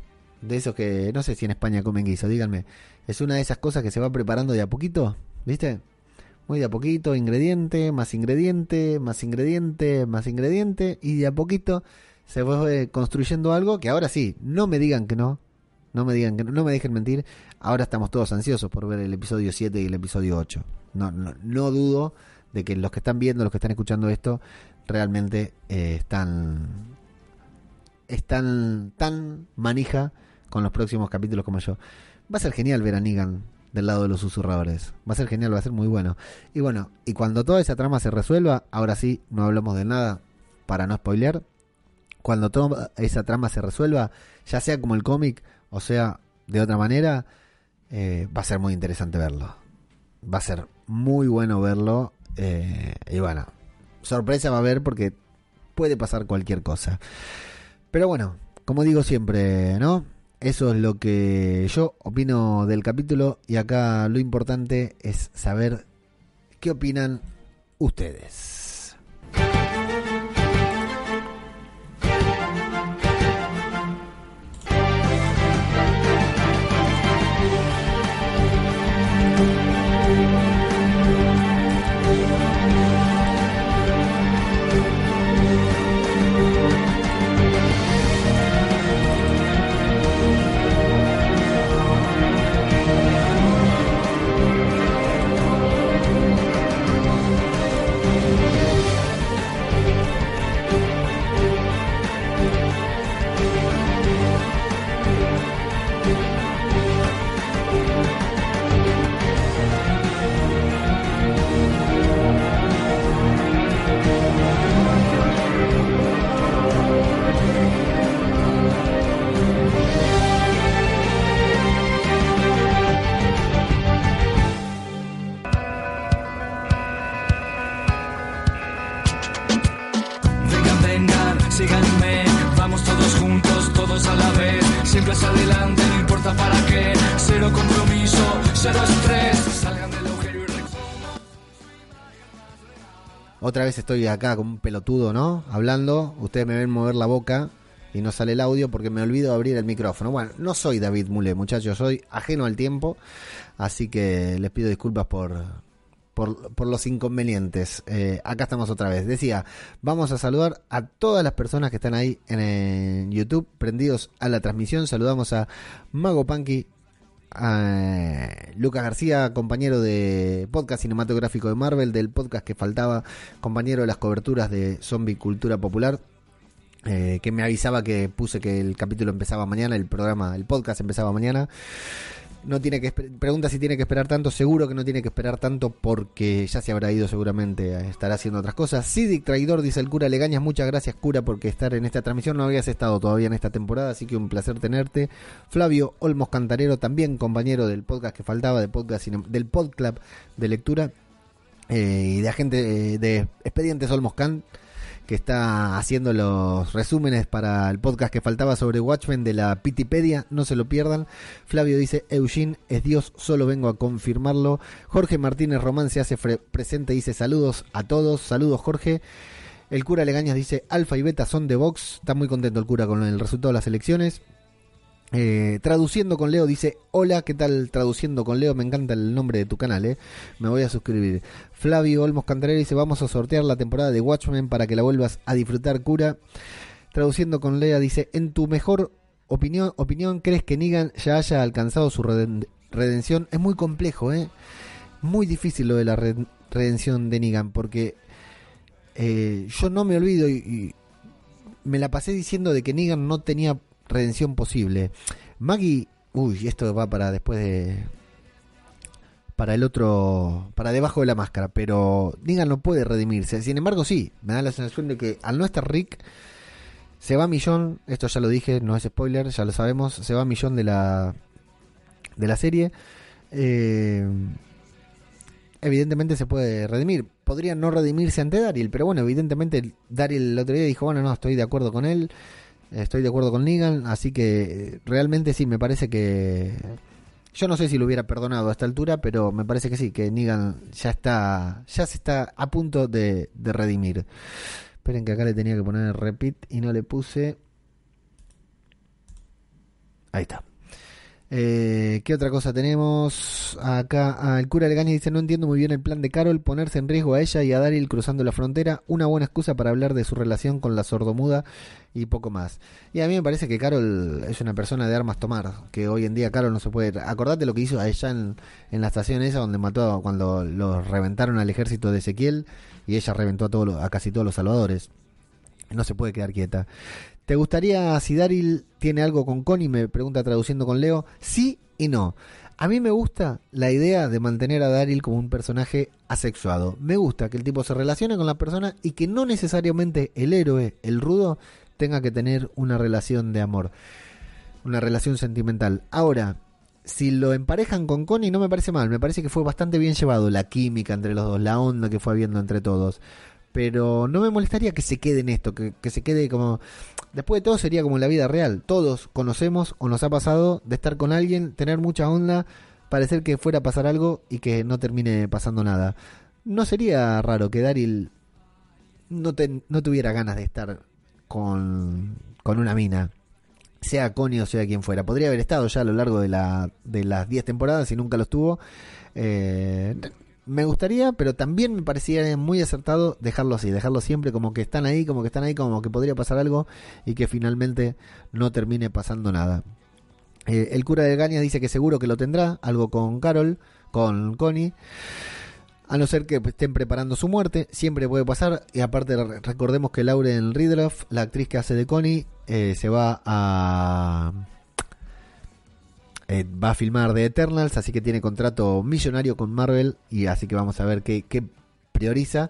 de esos que no sé si en España comen guiso, díganme. Es una de esas cosas que se va preparando de a poquito, ¿viste? Muy de a poquito, ingrediente, más ingrediente, más ingrediente, más ingrediente, y de a poquito se va eh, construyendo algo que ahora sí, no me digan que no, no me digan que no, no me dejen mentir, ahora estamos todos ansiosos por ver el episodio 7 y el episodio 8. No, no, no dudo de que los que están viendo, los que están escuchando esto, realmente eh, están, están tan manija con los próximos capítulos como yo. Va a ser genial ver a Negan del lado de los susurradores. Va a ser genial, va a ser muy bueno. Y bueno, y cuando toda esa trama se resuelva, ahora sí, no hablamos de nada para no spoilear. Cuando toda esa trama se resuelva, ya sea como el cómic o sea de otra manera, eh, va a ser muy interesante verlo. Va a ser muy bueno verlo. eh, y bueno, sorpresa va a haber porque puede pasar cualquier cosa. Pero bueno, como digo siempre, ¿no? Eso es lo que yo opino del capítulo y acá lo importante es saber qué opinan ustedes. Otra vez estoy acá como un pelotudo, ¿no? Hablando, ustedes me ven mover la boca y no sale el audio porque me olvido abrir el micrófono. Bueno, no soy David Mule, muchachos, soy ajeno al tiempo, así que les pido disculpas por, por, los inconvenientes. Eh, acá estamos otra vez. Decía, vamos a saludar a todas las personas que están ahí en, YouTube, prendidos a la transmisión. Saludamos a Mago Punky, a Lucas García, compañero de podcast cinematográfico de Marvel, del podcast que faltaba, compañero de las coberturas de Zombie Cultura Popular. eh, que me avisaba que puse que el capítulo empezaba mañana, el programa, el podcast empezaba mañana. No tiene que pregunta si tiene que esperar tanto, seguro que no tiene que esperar tanto porque ya se habrá ido seguramente, a estar haciendo otras cosas. Sidic Traidor dice el cura Legañas, muchas gracias cura porque estar en esta transmisión, no habías estado todavía en esta temporada, así que un placer tenerte. Flavio Olmos Cantarero, también compañero del podcast que faltaba, de podcast del Podclub de lectura eh, y de agente eh, de Expedientes Olmos Can que está haciendo los resúmenes para el podcast que faltaba sobre Watchmen de la Pitipedia, no se lo pierdan. Flavio dice, Eugene es Dios, solo vengo a confirmarlo. Jorge Martínez Román se hace presente, dice saludos a todos, saludos Jorge. El cura Legañas dice, Alfa y Beta son de Vox, está muy contento el cura con el resultado de las elecciones. Eh, traduciendo con Leo dice, hola, ¿qué tal traduciendo con Leo? Me encanta el nombre de tu canal, eh. me voy a suscribir. Flavio Olmos Cantarero dice, vamos a sortear la temporada de Watchmen para que la vuelvas a disfrutar, cura. Traduciendo con Lea dice, en tu mejor opinión, opinión ¿crees que Negan ya haya alcanzado su reden- redención? Es muy complejo, ¿eh? Muy difícil lo de la re- redención de Negan, porque eh, yo no me olvido y me la pasé diciendo de que Negan no tenía redención posible. Maggie, uy, esto va para después de para el otro, para debajo de la máscara, pero Negan no puede redimirse. Sin embargo, sí, me da la sensación de que al no estar Rick, se va Millón, esto ya lo dije, no es spoiler, ya lo sabemos, se va Millón de la de la serie. Eh, evidentemente se puede redimir. Podría no redimirse ante Daryl, pero bueno, evidentemente Daryl el otro día dijo, bueno, no, estoy de acuerdo con él, estoy de acuerdo con Negan, así que eh, realmente sí, me parece que... Yo no sé si lo hubiera perdonado a esta altura, pero me parece que sí, que Negan ya está, ya se está a punto de, de redimir. Esperen que acá le tenía que poner repeat y no le puse. Ahí está. Eh, ¿Qué otra cosa tenemos? Acá ah, el cura Legaña dice, no entiendo muy bien el plan de Carol, ponerse en riesgo a ella y a Daryl cruzando la frontera, una buena excusa para hablar de su relación con la sordomuda y poco más. Y a mí me parece que Carol es una persona de armas tomar, que hoy en día Carol no se puede... Acordate lo que hizo allá en, en la estación esa donde mató a- cuando los reventaron al ejército de Ezequiel y ella reventó a, a casi todos los salvadores. No se puede quedar quieta. ¿Te gustaría si Daryl tiene algo con Connie? Me pregunta traduciendo con Leo. Sí y no. A mí me gusta la idea de mantener a Daryl como un personaje asexuado. Me gusta que el tipo se relacione con la persona y que no necesariamente el héroe, el rudo, tenga que tener una relación de amor. Una relación sentimental. Ahora, si lo emparejan con Connie no me parece mal. Me parece que fue bastante bien llevado la química entre los dos, la onda que fue habiendo entre todos. Pero no me molestaría que se quede en esto, que, que se quede como... Después de todo sería como la vida real. Todos conocemos o nos ha pasado de estar con alguien, tener mucha onda, parecer que fuera a pasar algo y que no termine pasando nada. No sería raro que Daryl no, ten- no tuviera ganas de estar con, con una mina. Sea Connie o sea quien fuera. Podría haber estado ya a lo largo de, la, de las 10 temporadas y nunca lo estuvo. Eh, me gustaría, pero también me parecía muy acertado dejarlo así, dejarlo siempre como que están ahí, como que están ahí, como que podría pasar algo y que finalmente no termine pasando nada. Eh, el cura de Gaña dice que seguro que lo tendrá, algo con Carol, con Connie. A no ser que estén preparando su muerte, siempre puede pasar. Y aparte, re- recordemos que Lauren Ridloff, la actriz que hace de Connie, eh, se va a. eh, va a filmar The Eternals, así que tiene contrato millonario con Marvel. Y así que vamos a ver qué, qué prioriza.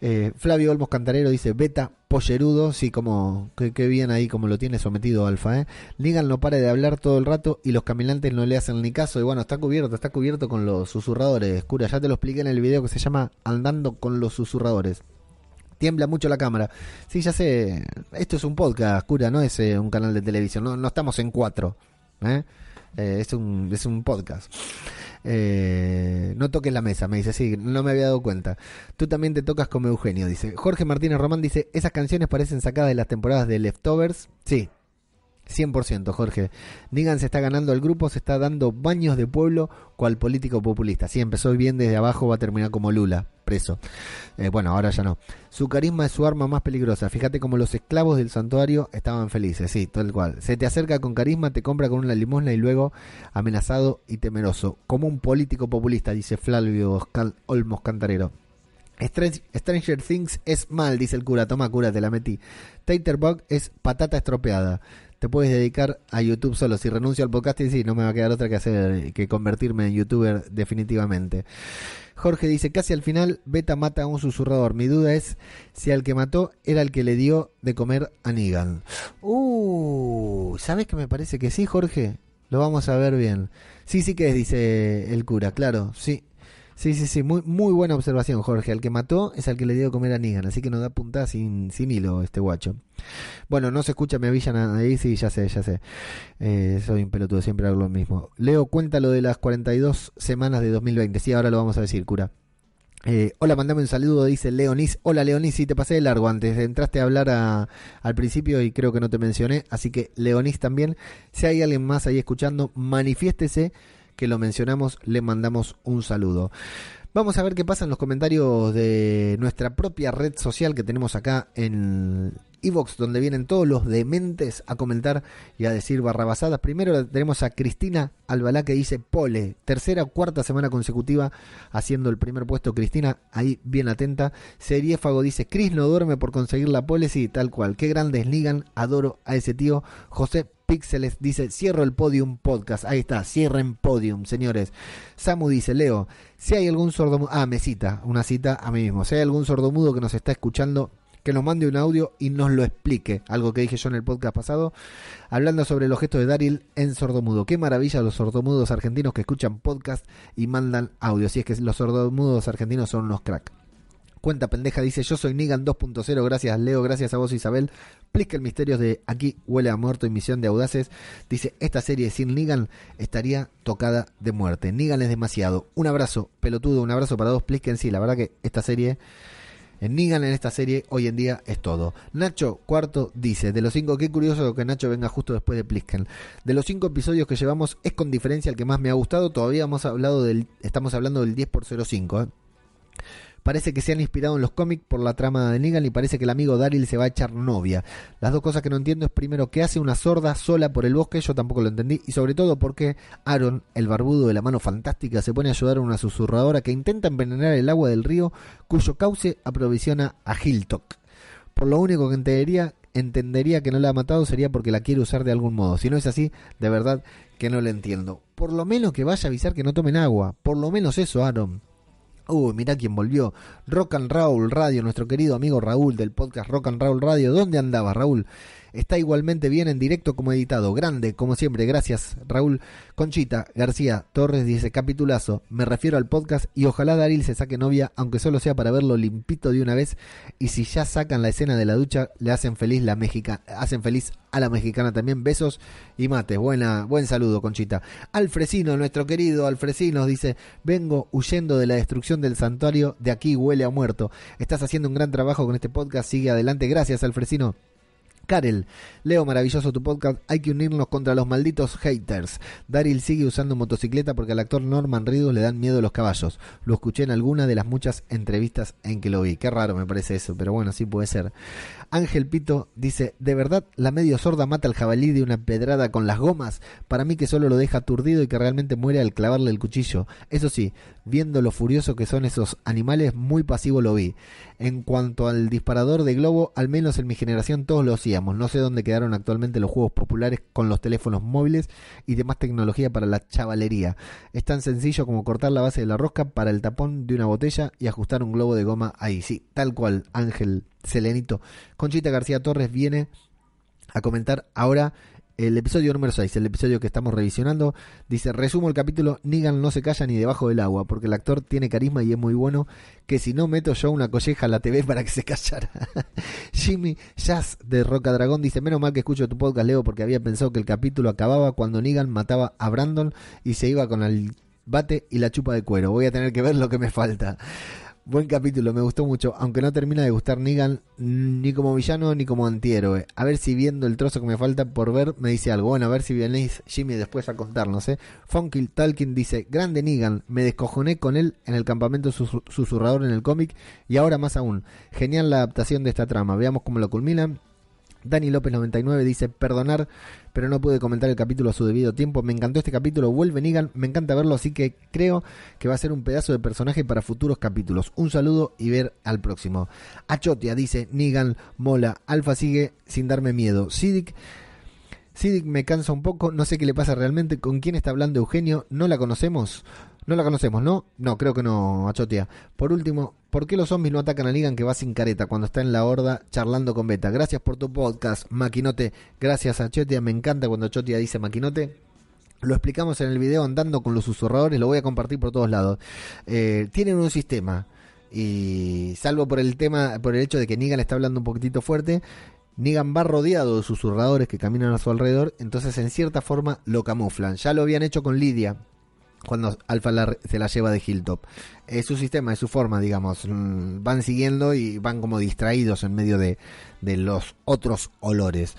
Eh, Flavio Olmos Cantarero dice: Beta pollerudo. Sí, como. Qué, qué bien ahí, como lo tiene sometido Alfa, ¿eh? Negan no para de hablar todo el rato y los caminantes no le hacen ni caso. Y bueno, está cubierto, está cubierto con los susurradores. Cura, ya te lo expliqué en el video que se llama Andando con los susurradores. Tiembla mucho la cámara. Sí, ya sé. Esto es un podcast, cura, no es eh, un canal de televisión. No, no estamos en cuatro. ¿eh? Eh, es, un, es un podcast. Eh, no toques la mesa, me dice, sí, no me había dado cuenta. Tú también te tocas como Eugenio, dice. Jorge Martínez Román dice, esas canciones parecen sacadas de las temporadas de Leftovers. Sí, 100%, Jorge. Negan se está ganando al grupo, se está dando baños de pueblo cual político populista. Sí, empezó bien desde abajo, va a terminar como Lula, preso. Eh, bueno, ahora ya no. Su carisma es su arma más peligrosa. Fíjate como los esclavos del santuario estaban felices, sí, tal cual. Se te acerca con carisma, te compra con una limosna y luego amenazado y temeroso. Como un político populista, dice Flavio Oscal- Olmos Cantarero. Str- Stranger Things es mal, dice el cura. Toma, cura, te la metí. Taterbug es patata estropeada. Te puedes dedicar a YouTube solo. Si renuncio al podcast, y sí, no me va a quedar otra que hacer que convertirme en youtuber definitivamente. Jorge dice, casi al final, Beta mata a un susurrador. Mi duda es si al que mató era el que le dio de comer a Negan. Uh, ¿sabes que me parece que sí, Jorge? Lo vamos a ver bien. Sí, sí que es, dice el cura, claro, sí. Sí, sí, sí, muy, muy buena observación, Jorge. Al que mató es al que le dio comer a Negan, así que no da puntada sin, sin hilo este guacho. Bueno, no se escucha, me avillan ahí, sí, ya sé, ya sé. Eh, soy un pelotudo, siempre hago lo mismo. Leo, cuenta lo de las 42 semanas de 2020. Sí, ahora lo vamos a decir, cura. Eh, hola, mandame un saludo, dice Leonis. Hola, Leonis, sí, te pasé de largo antes. Entraste a hablar a- al principio y creo que no te mencioné. Así que, Leonis también. Si hay alguien más ahí escuchando, manifiéstese que lo mencionamos, le mandamos un saludo. Vamos a ver qué pasa en los comentarios de nuestra propia red social que tenemos acá en Evox, donde vienen todos los dementes a comentar y a decir barrabasadas. Primero tenemos a Cristina Albalá que dice Pole, tercera o cuarta semana consecutiva haciendo el primer puesto. Cristina, ahí bien atenta. Seriéfago dice, Cris no duerme por conseguir la pole, sí, tal cual. Qué grandes ligan, adoro a ese tío. José Píxeles dice, cierro el podium podcast. Ahí está, cierren podium, señores. Samu dice, Leo, si hay algún sordomudo, ah, me cita, una cita a mí mismo. Si hay algún sordomudo que nos está escuchando, que nos mande un audio y nos lo explique. Algo que dije yo en el podcast pasado, hablando sobre los gestos de Daryl en sordomudo. Qué maravilla los sordomudos argentinos que escuchan podcast y mandan audio. Si es que los sordomudos argentinos son unos crack. Cuenta pendeja dice, yo soy Nigan 2.0, gracias Leo, gracias a vos Isabel. El misterio de Aquí huele a muerto y misión de audaces. Dice, esta serie sin Nigan estaría tocada de muerte. Nigan es demasiado. Un abrazo, pelotudo, un abrazo para dos Plisken. Sí, la verdad que esta serie En Negan en esta serie hoy en día es todo. Nacho Cuarto dice, de los cinco, qué curioso que Nacho venga justo después de Plisken. De los cinco episodios que llevamos es con diferencia el que más me ha gustado. Todavía hemos hablado del, estamos hablando del 10 por 05. ¿eh? Parece que se han inspirado en los cómics por la trama de Negan y parece que el amigo Daryl se va a echar novia. Las dos cosas que no entiendo es primero qué hace una sorda sola por el bosque, yo tampoco lo entendí, y sobre todo por qué Aaron, el barbudo de la mano fantástica, se pone a ayudar a una susurradora que intenta envenenar el agua del río cuyo cauce aprovisiona a Hilltop. Por lo único que entendería, entendería que no la ha matado sería porque la quiere usar de algún modo. Si no es así, de verdad que no lo entiendo. Por lo menos que vaya a avisar que no tomen agua. Por lo menos eso, Aaron. Uy, mirá quién volvió. Rock and Radio, nuestro querido amigo Raúl del podcast Rock and Radio. ¿Dónde andaba Raúl? Está igualmente bien en directo como editado. Grande, como siempre. Gracias, Raúl. Conchita García Torres dice, capitulazo. Me refiero al podcast y ojalá Daril se saque novia, aunque solo sea para verlo limpito de una vez. Y si ya sacan la escena de la ducha, le hacen feliz la mexicana, hacen feliz a la mexicana también. Besos y mates. Buena, buen saludo, Conchita. Alfresino, nuestro querido Alfresino, dice, vengo huyendo de la destrucción del santuario, de aquí huele a muerto. Estás haciendo un gran trabajo con este podcast, sigue adelante. Gracias, Alfresino. Karel, Leo, maravilloso tu podcast. Hay que unirnos contra los malditos haters. Daryl sigue usando motocicleta porque al actor Norman Reedus le dan miedo los caballos. Lo escuché en alguna de las muchas entrevistas en que lo vi. Qué raro me parece eso, pero bueno, sí puede ser. Ángel Pito dice, ¿de verdad la medio sorda mata al jabalí de una pedrada con las gomas? Para mí que solo lo deja aturdido y que realmente muere al clavarle el cuchillo. Eso sí, viendo lo furioso que son esos animales, muy pasivo lo vi. En cuanto al disparador de globo, al menos en mi generación todos lo hacíamos. No sé dónde quedaron actualmente los juegos populares con los teléfonos móviles y demás tecnología para la chavalería. Es tan sencillo como cortar la base de la rosca para el tapón de una botella y ajustar un globo de goma ahí. Sí, tal cual, Ángel Selenito. Conchita García Torres viene a comentar ahora el episodio número 6, el episodio que estamos revisionando, dice, resumo el capítulo, Negan no se calla ni debajo del agua, porque el actor tiene carisma y es muy bueno, que si no meto yo una colleja a la TV [laughs] para que se callara. [laughs] Jimmy Jazz de Roca Dragón dice, menos mal que escucho tu podcast, Leo, porque había pensado que el capítulo acababa cuando Negan mataba a Brandon y se iba con el bate y la chupa de cuero. Voy a tener que ver lo que me falta. Buen capítulo, me gustó mucho, aunque no termina de gustar Negan ni como villano ni como antihéroe. A ver si viendo el trozo que me falta por ver me dice algo. Bueno, a ver si venís Jimmy después a contarnos, ¿eh? Funky Talkin dice, grande Negan, me descojoné con él en el campamento sus- susurrador en el cómic y ahora más aún. Genial la adaptación de esta trama, veamos cómo lo culminan. Dani López 99 dice, perdonar, pero no pude comentar el capítulo a su debido tiempo. Me encantó este capítulo, vuelve Negan, me encanta verlo, así que creo que va a ser un pedazo de personaje para futuros capítulos. Un saludo y ver al próximo. Achotia dice, Negan, mola, Alfa sigue sin darme miedo. Sidic... Sidic me cansa un poco, no sé qué le pasa realmente. ¿Con quién está hablando Eugenio? ¿No la conocemos? No la conocemos, ¿no? No, creo que no, Achotia. Por último, ¿por qué los zombies no atacan a Negan que va sin careta cuando está en la horda charlando con Beta? Gracias por tu podcast, Maquinote. Gracias, Achotia. Me encanta cuando Achotia dice Maquinote. Lo explicamos en el video andando con los susurradores, lo voy a compartir por todos lados. Eh, tienen un sistema y salvo por el tema, por el hecho de que Negan está hablando un poquitito fuerte, Negan va rodeado de susurradores que caminan a su alrededor, entonces en cierta forma lo camuflan. Ya lo habían hecho con Lidia cuando Alpha la- se la lleva de Hilltop. Es su sistema, es su forma, digamos. Mm, Van siguiendo y van como distraídos en medio de, de los otros olores.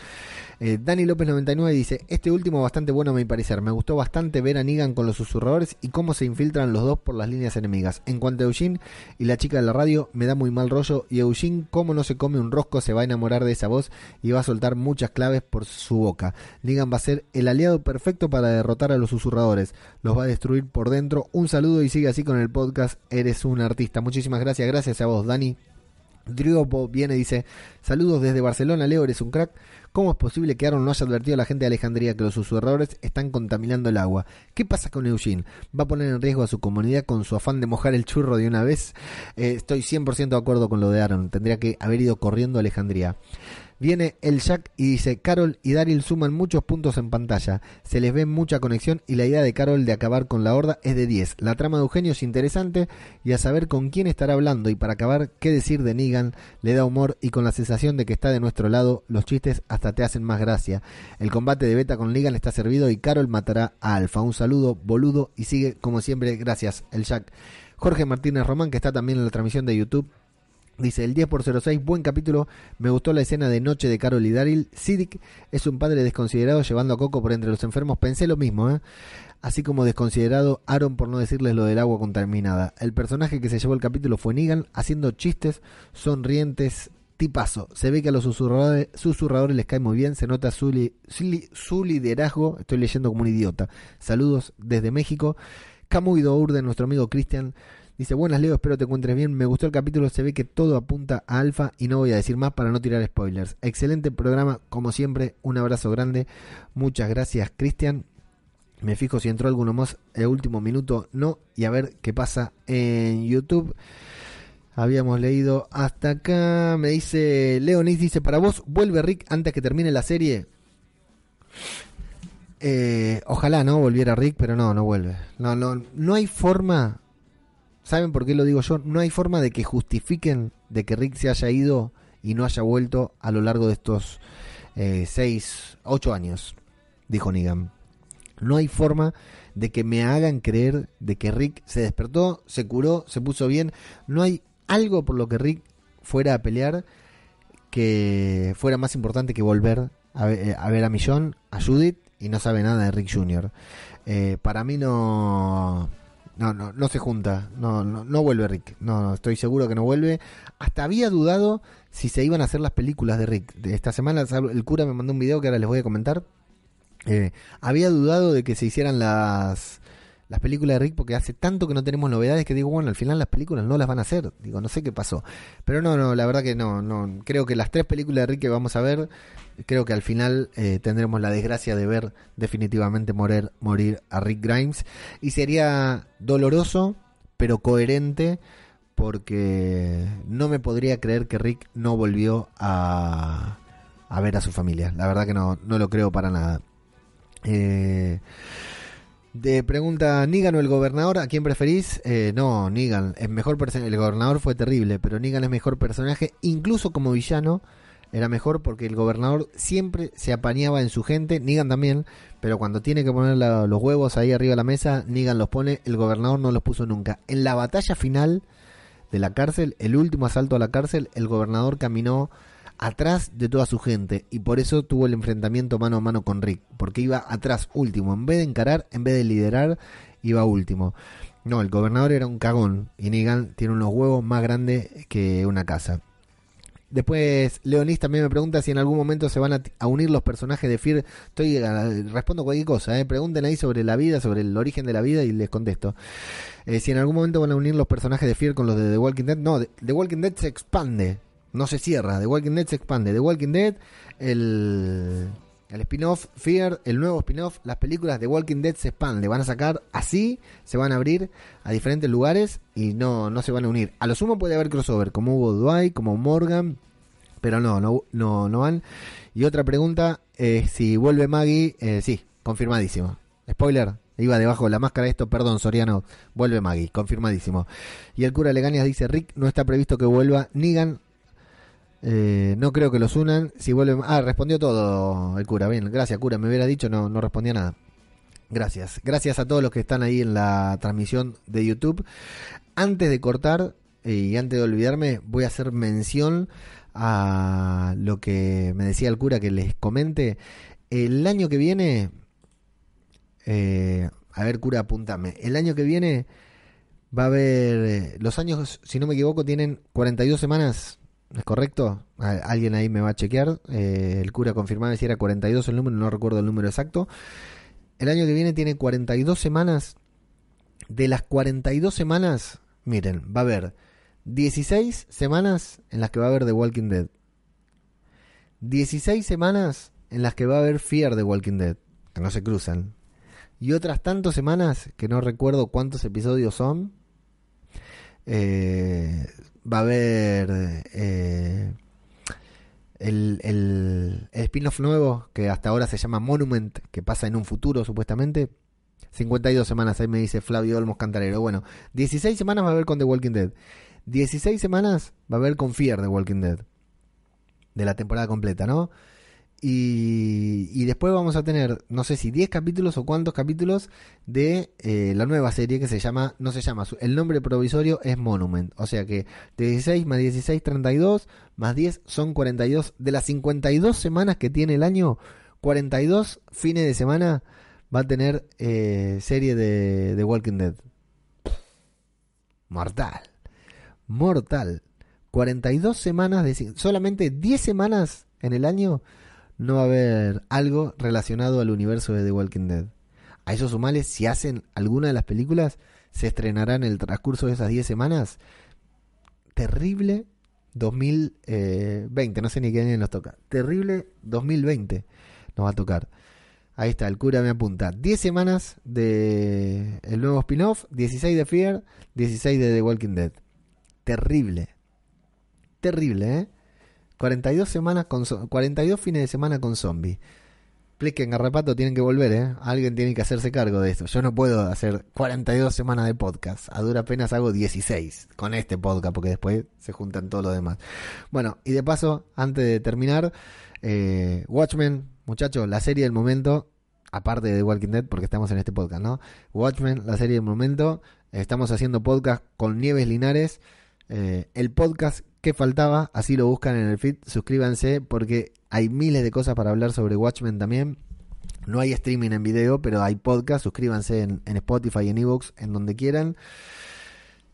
Eh, Dani López 99 dice, este último bastante bueno a mi parecer, me gustó bastante ver a Negan con los susurradores y cómo se infiltran los dos por las líneas enemigas. En cuanto a Eugene y la chica de la radio, me da muy mal rollo y Eugene, como no se come un rosco, se va a enamorar de esa voz y va a soltar muchas claves por su boca. Negan va a ser el aliado perfecto para derrotar a los susurradores, los va a destruir por dentro. Un saludo y sigue así con el podcast, eres un artista. Muchísimas gracias, gracias a vos Dani. Driopo viene y dice, saludos desde Barcelona, Leo, eres un crack. ¿Cómo es posible que Aaron no haya advertido a la gente de Alejandría que los susurradores están contaminando el agua? ¿Qué pasa con Eugene? ¿Va a poner en riesgo a su comunidad con su afán de mojar el churro de una vez? Eh, estoy 100% de acuerdo con lo de Aaron. Tendría que haber ido corriendo a Alejandría. Viene el Jack y dice, Carol y Daryl suman muchos puntos en pantalla. Se les ve mucha conexión y la idea de Carol de acabar con la horda es de 10. La trama de Eugenio es interesante y a saber con quién estará hablando y para acabar, qué decir de Negan, le da humor y con la sensación de que está de nuestro lado, los chistes hasta te hacen más gracia. El combate de Beta con Negan está servido y Carol matará a Alfa. Un saludo, boludo, y sigue como siempre, gracias, el Jack. Jorge Martínez Román, que está también en la transmisión de YouTube, Dice, el 10 por 06, buen capítulo. Me gustó la escena de noche de Carol y Daryl. Siddiq es un padre desconsiderado llevando a Coco por entre los enfermos. Pensé lo mismo, ¿eh? Así como desconsiderado Aaron por no decirles lo del agua contaminada. El personaje que se llevó el capítulo fue Negan, haciendo chistes sonrientes. Tipazo. Se ve que a los susurradores, susurradores les cae muy bien. Se nota su, li- su su liderazgo. Estoy leyendo como un idiota. Saludos desde México. Camuy Dourde, nuestro amigo Cristian, dice: Buenas, Leo, espero te encuentres bien. Me gustó el capítulo, se ve que todo apunta a Alfa y no voy a decir más para no tirar spoilers. Excelente programa, como siempre. Un abrazo grande. Muchas gracias, Cristian. Me fijo si entró alguno más el último minuto, no, y a ver qué pasa en YouTube. Habíamos leído hasta acá. Me dice Leonis, dice, para vos, ¿vuelve Rick antes que termine la serie? Eh, ojalá no volviera Rick, pero no, no vuelve. No, no, no hay forma. ¿Saben por qué lo digo yo? No hay forma de que justifiquen de que Rick se haya ido y no haya vuelto a lo largo de estos eh, seis, ocho años, dijo Negan. No hay forma de que me hagan creer de que Rick se despertó, se curó, se puso bien. No hay algo por lo que Rick fuera a pelear que fuera más importante que volver a ver a, ver a Millón, a Judith y no sabe nada de Rick Jr. Eh, para mí no, no, no, no se junta, no, no, no vuelve Rick, no, no, estoy seguro que no vuelve. Hasta había dudado si se iban a hacer las películas de Rick. Esta semana el cura me mandó un video que ahora les voy a comentar. Eh, había dudado de que se hicieran las las películas de Rick porque hace tanto que no tenemos novedades que digo, bueno, al final las películas no las van a hacer. Digo, no sé qué pasó. Pero no, no, la verdad que no, no. Creo que las tres películas de Rick que vamos a ver, creo que al final eh, tendremos la desgracia de ver definitivamente morir, morir a Rick Grimes. Y sería doloroso, pero coherente, porque no me podría creer que Rick no volvió a, a ver a su familia. La verdad que no, no lo creo para nada. Eh, de pregunta Negan o el gobernador, ¿a quién preferís? Eh, no, Negan, es mejor. El gobernador fue terrible, pero Negan es mejor personaje, incluso como villano. Era mejor porque el gobernador siempre se apañaba en su gente, Negan también, pero cuando tiene que poner la- los huevos ahí arriba de la mesa, Negan los pone, el gobernador no los puso nunca. En la batalla final de la cárcel, el último asalto a la cárcel, el gobernador caminó atrás de toda su gente y por eso tuvo el enfrentamiento mano a mano con Rick, porque iba atrás último, en vez de encarar, en vez de liderar, iba último. No, el gobernador era un cagón y Negan tiene unos huevos más grandes que una casa. Después, Leonis también me pregunta si en algún momento se van a, unir los personajes de Fear. Estoy eh, respondo cualquier cosa, eh. pregunten ahí sobre la vida, sobre el origen de la vida y les contesto. Eh, si en algún momento van a unir los personajes de Fear con los de The Walking Dead, no, The Walking Dead se expande, no se cierra. The Walking Dead se expande. The Walking Dead, el, el spin-off Fear, el nuevo spin-off, las películas de Walking Dead se expande. Van a sacar así, se van a abrir a diferentes lugares y no, no se van a unir. A lo sumo puede haber crossover, como hubo Dwight, como Morgan, pero no, no, no, no van. Y otra pregunta, eh, si vuelve Maggie, eh, sí, confirmadísimo. Spoiler, iba debajo de la máscara esto, perdón, Soriano, vuelve Maggie, confirmadísimo. Y el cura Legañas dice, Rick, no está previsto que vuelva Negan. Eh, no creo que los unan. Si vuelve... Ah, respondió todo el cura. Bien, gracias, cura. Me hubiera dicho, no, no respondía nada. Gracias. Gracias a todos los que están ahí en la transmisión de YouTube. Antes de cortar eh, y antes de olvidarme, voy a hacer mención a lo que me decía el cura que les comente. El año que viene, eh, a ver, cura, apuntame. El año que viene va a haber, eh, los años, si no me equivoco, tienen 42 semanas. ¿Es correcto? Alguien ahí me va a chequear. Eh, el cura confirmaba si era 42 el número, no recuerdo el número exacto. El año que viene tiene 42 semanas. De las 42 semanas, miren, va a haber 16 semanas en las que va a haber The Walking Dead. 16 semanas en las que va a haber Fear The Walking Dead, que no se cruzan. Y otras tantas semanas que no recuerdo cuántos episodios son. Eh, va a haber eh, el, el, spin-off nuevo que hasta ahora se llama Monument, que pasa en un futuro supuestamente. 52 semanas, ahí me dice Flavio Olmos Cantarero. Bueno, 16 semanas va a haber con The Walking Dead. 16 semanas va a haber con Fear The Walking Dead. De la temporada completa, ¿no? Y, y después vamos a tener, no sé si 10 capítulos o cuántos capítulos de eh, la nueva serie que se llama, no se llama, el nombre provisorio es Monument. O sea que de 16 más 16, 32, más 10 son 42. De las 52 semanas que tiene el año, 42 fines de semana va a tener eh, serie de, de Walking Dead. Mortal. Mortal. 42 semanas de... Solamente 10 semanas en el año no va a haber algo relacionado al universo de The Walking Dead. A esos sumales, si hacen alguna de las películas, se estrenará en el transcurso de esas 10 semanas. Terrible 2020. No sé ni qué año nos toca. Terrible 2020 nos va a tocar. Ahí está, el cura me apunta. 10 semanas de el nuevo spin-off, 16 de Fear, 16 de The Walking Dead. Terrible. Terrible, ¿eh? 42 semanas con zo- 42 fines de semana con zombies. Pliquen, Garrapato, tienen que volver, ¿eh? Alguien tiene que hacerse cargo de esto. Yo no puedo hacer 42 semanas de podcast. A dura penas hago 16 con este podcast, porque después se juntan todo lo demás. Bueno, y de paso, antes de terminar, eh, Watchmen, muchachos, la serie del momento, aparte de The Walking Dead, porque estamos en este podcast, ¿no? Watchmen, la serie del momento. Estamos haciendo podcast con Nieves Linares. eh, el podcast que faltaba, así lo buscan en el feed. Suscríbanse porque hay miles de cosas para hablar sobre Watchmen también. No hay streaming en video, pero hay podcast. Suscríbanse en, en Spotify, en Evox, en donde quieran.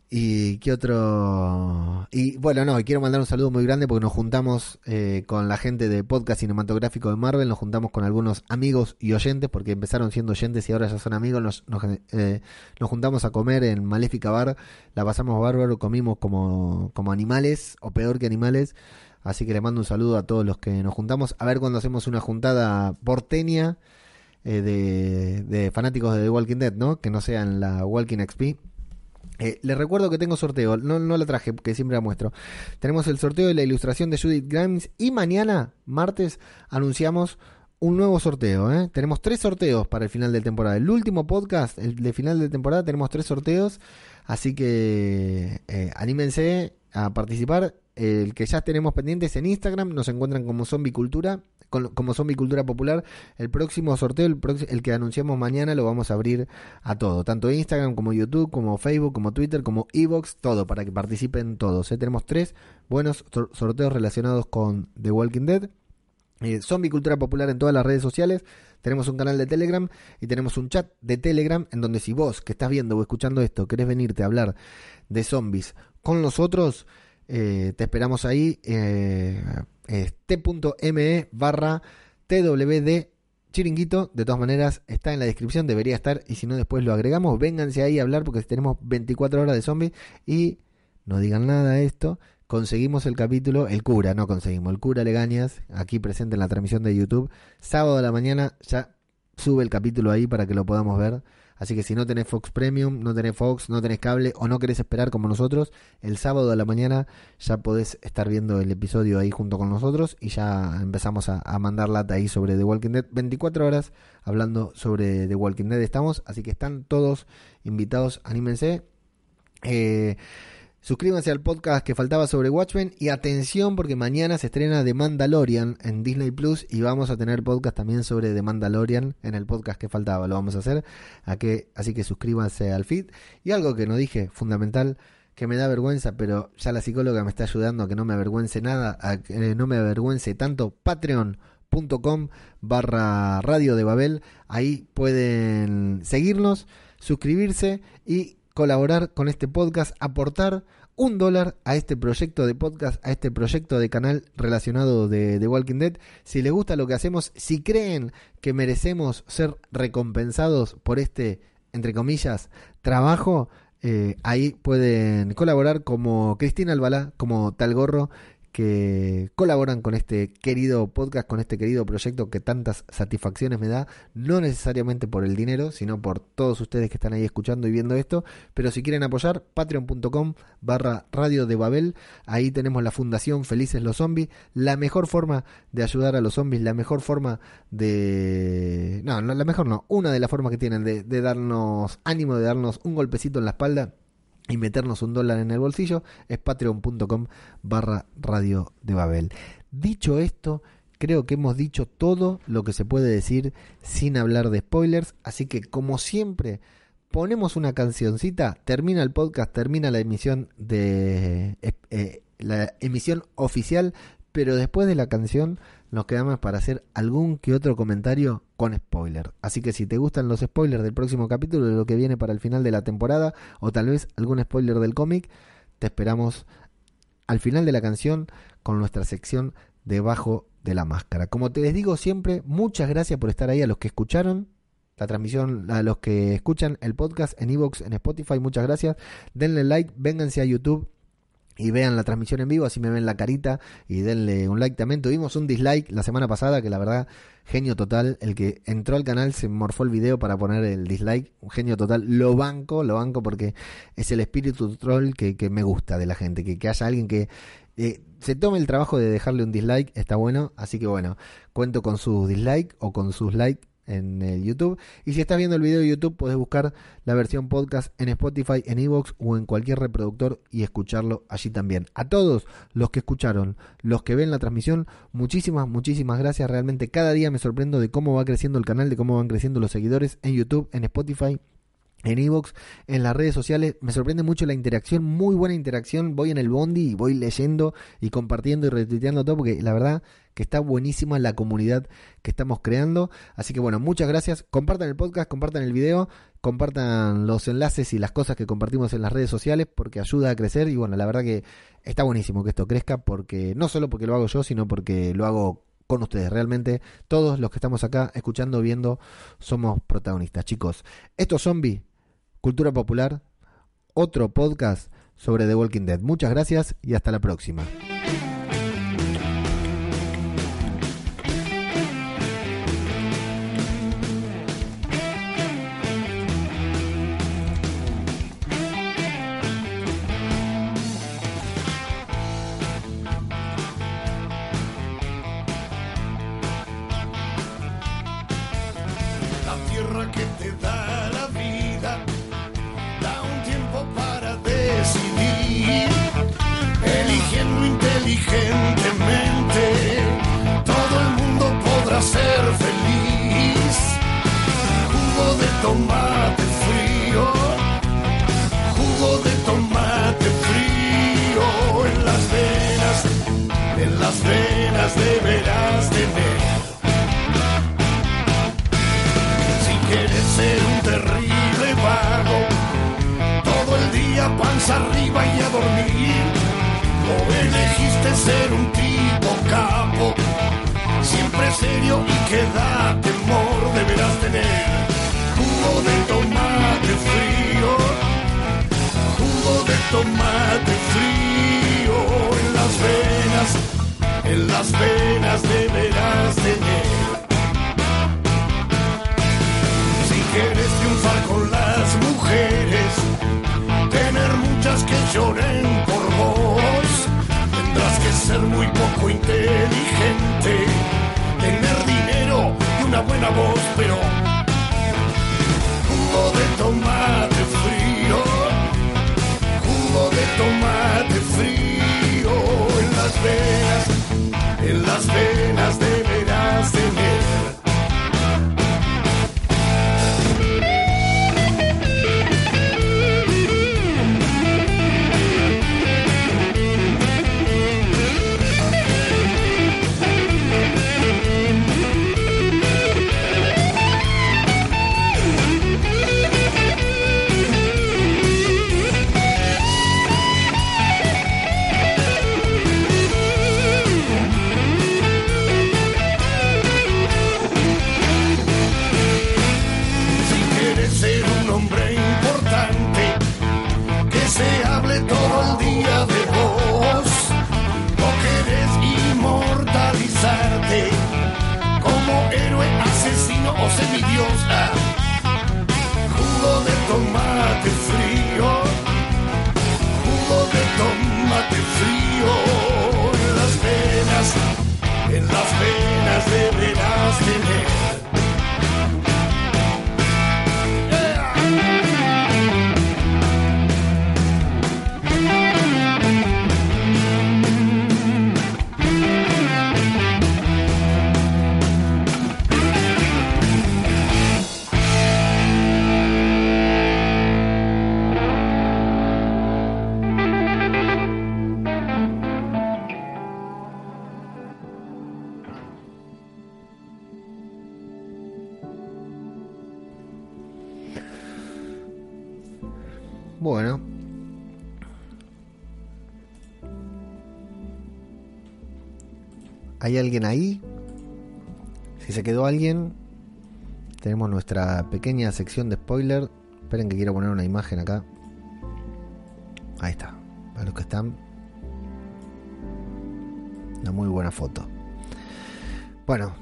Y qué otro. Y bueno, no, quiero mandar un saludo muy grande porque nos juntamos eh, con la gente de podcast cinematográfico de Marvel, nos juntamos con algunos amigos y oyentes, porque empezaron siendo oyentes y ahora ya son amigos. Nos, nos, eh, nos juntamos a comer en Maléfica Bar, la pasamos bárbaro, comimos como, como animales, o peor que animales. Así que le mando un saludo a todos los que nos juntamos. A ver cuando hacemos una juntada porteña eh, de, de fanáticos de The Walking Dead, ¿no? Que no sea en la Walking XP. Eh, les recuerdo que tengo sorteo, no, no la traje porque siempre la muestro. Tenemos el sorteo de la ilustración de Judith Grimes y mañana, martes, anunciamos un nuevo sorteo. ¿eh? Tenemos tres sorteos para el final de temporada. El último podcast, el de final de temporada, tenemos tres sorteos. Así que eh, anímense a participar. El que ya tenemos pendientes en Instagram nos encuentran como Zombie Cultura, como Zombie Cultura Popular. El próximo sorteo, el, que anunciamos mañana, lo vamos a abrir a todo, tanto Instagram como YouTube, como Facebook, como Twitter, como Evox, todo, para que participen todos. ¿eh? Tenemos tres buenos sor- sorteos relacionados con The Walking Dead. Eh, Zombie Cultura Popular en todas las redes sociales. Tenemos un canal de Telegram y tenemos un chat de Telegram en donde si vos que estás viendo o escuchando esto querés venirte a hablar de zombies con nosotros, eh, te esperamos ahí. Eh, es t.me barra twd chiringuito. De todas maneras, está en la descripción, debería estar. Y si no, después lo agregamos. Vénganse ahí a hablar porque tenemos 24 horas de zombies. Y no digan nada de esto. Conseguimos el capítulo, el cura, no conseguimos, el cura Legañas, aquí presente en la transmisión de YouTube. Sábado a la mañana ya sube el capítulo ahí para que lo podamos ver. Así que si no tenés Fox Premium, no tenés Fox, no tenés cable o no querés esperar como nosotros, el sábado a la mañana ya podés estar viendo el episodio ahí junto con nosotros y ya empezamos a, a mandar lata ahí sobre The Walking Dead. 24 horas hablando sobre The Walking Dead estamos, así que están todos invitados, anímense. Eh, Suscríbanse al podcast que faltaba sobre Watchmen y atención porque mañana se estrena The Mandalorian en Disney Plus y vamos a tener podcast también sobre The Mandalorian en el podcast que faltaba, lo vamos a hacer. A que, así que suscríbanse al feed. Y algo que no dije, fundamental, que me da vergüenza, pero ya la psicóloga me está ayudando a que no me avergüence nada, a que eh, no me avergüence tanto, patreon.com barra radio de Babel, ahí pueden seguirnos, suscribirse y colaborar con este podcast, aportar un dólar a este proyecto de podcast, a este proyecto de canal relacionado de, Walking Dead. Si les gusta lo que hacemos, si creen que merecemos ser recompensados por este, entre comillas, trabajo, eh, ahí pueden colaborar como Cristina Albalá, como Tal Gorro, que colaboran con este querido podcast, con este querido proyecto que tantas satisfacciones me da, no necesariamente por el dinero, sino por todos ustedes que están ahí escuchando y viendo esto, pero si quieren apoyar, patreon.com barra radio de Babel, ahí tenemos la fundación Felices los Zombies, la mejor forma de ayudar a los zombies, la mejor forma de... No, no la mejor no, una de las formas que tienen de, de darnos ánimo, de darnos un golpecito en la espalda y meternos un dólar en el bolsillo es patreon.com barra radio de Babel. Dicho esto, creo que hemos dicho todo lo que se puede decir sin hablar de spoilers, así que como siempre ponemos una cancioncita, termina el podcast, termina la emisión de eh, eh, la emisión oficial, pero después de la canción nos quedamos para hacer algún que otro comentario con spoiler. Así que si te gustan los spoilers del próximo capítulo, de lo que viene para el final de la temporada, o tal vez algún spoiler del cómic, te esperamos al final de la canción con nuestra sección debajo de la máscara. Como te les digo siempre, muchas gracias por estar ahí a los que escucharon la transmisión, a los que escuchan el podcast en Evox, en Spotify, muchas gracias. Denle like, vénganse a YouTube y vean la transmisión en vivo, así me ven la carita y denle un like también. Tuvimos un dislike la semana pasada, que la verdad, genio total. El que entró al canal se morfó el video para poner el dislike. Un genio total. Lo banco, lo banco porque es el espíritu troll que, que me gusta de la gente. Que, que haya alguien que eh, se tome el trabajo de dejarle un dislike, está bueno. Así que bueno, cuento con sus dislike o con sus likes en el YouTube. Y si estás viendo el video de YouTube, puedes buscar la versión podcast en Spotify, en Evox o en cualquier reproductor y escucharlo allí también. A todos los que escucharon, los que ven la transmisión, muchísimas, muchísimas gracias. Realmente cada día me sorprendo de cómo va creciendo el canal, de cómo van creciendo los seguidores en YouTube, en Spotify en Evox, en las redes sociales. Me sorprende mucho la interacción, muy buena interacción. Voy en el bondi y voy leyendo y compartiendo y retuiteando todo porque la verdad que está buenísima la comunidad que estamos creando. Así que bueno, muchas gracias. Compartan el podcast, compartan el video, compartan los enlaces y las cosas que compartimos en las redes sociales porque ayuda a crecer y bueno, la verdad que está buenísimo que esto crezca porque no solo porque lo hago yo, sino porque lo hago con ustedes. Realmente todos los que estamos acá escuchando, viendo, somos protagonistas. Chicos, esto es Zombie, Cultura Popular, otro podcast sobre The Walking Dead. Muchas gracias y hasta la próxima. ¿Hay alguien ahí? Si se quedó alguien, tenemos nuestra pequeña sección de spoiler. Esperen que quiero poner una imagen acá. Ahí está. Para los que están. Una muy buena foto. Bueno.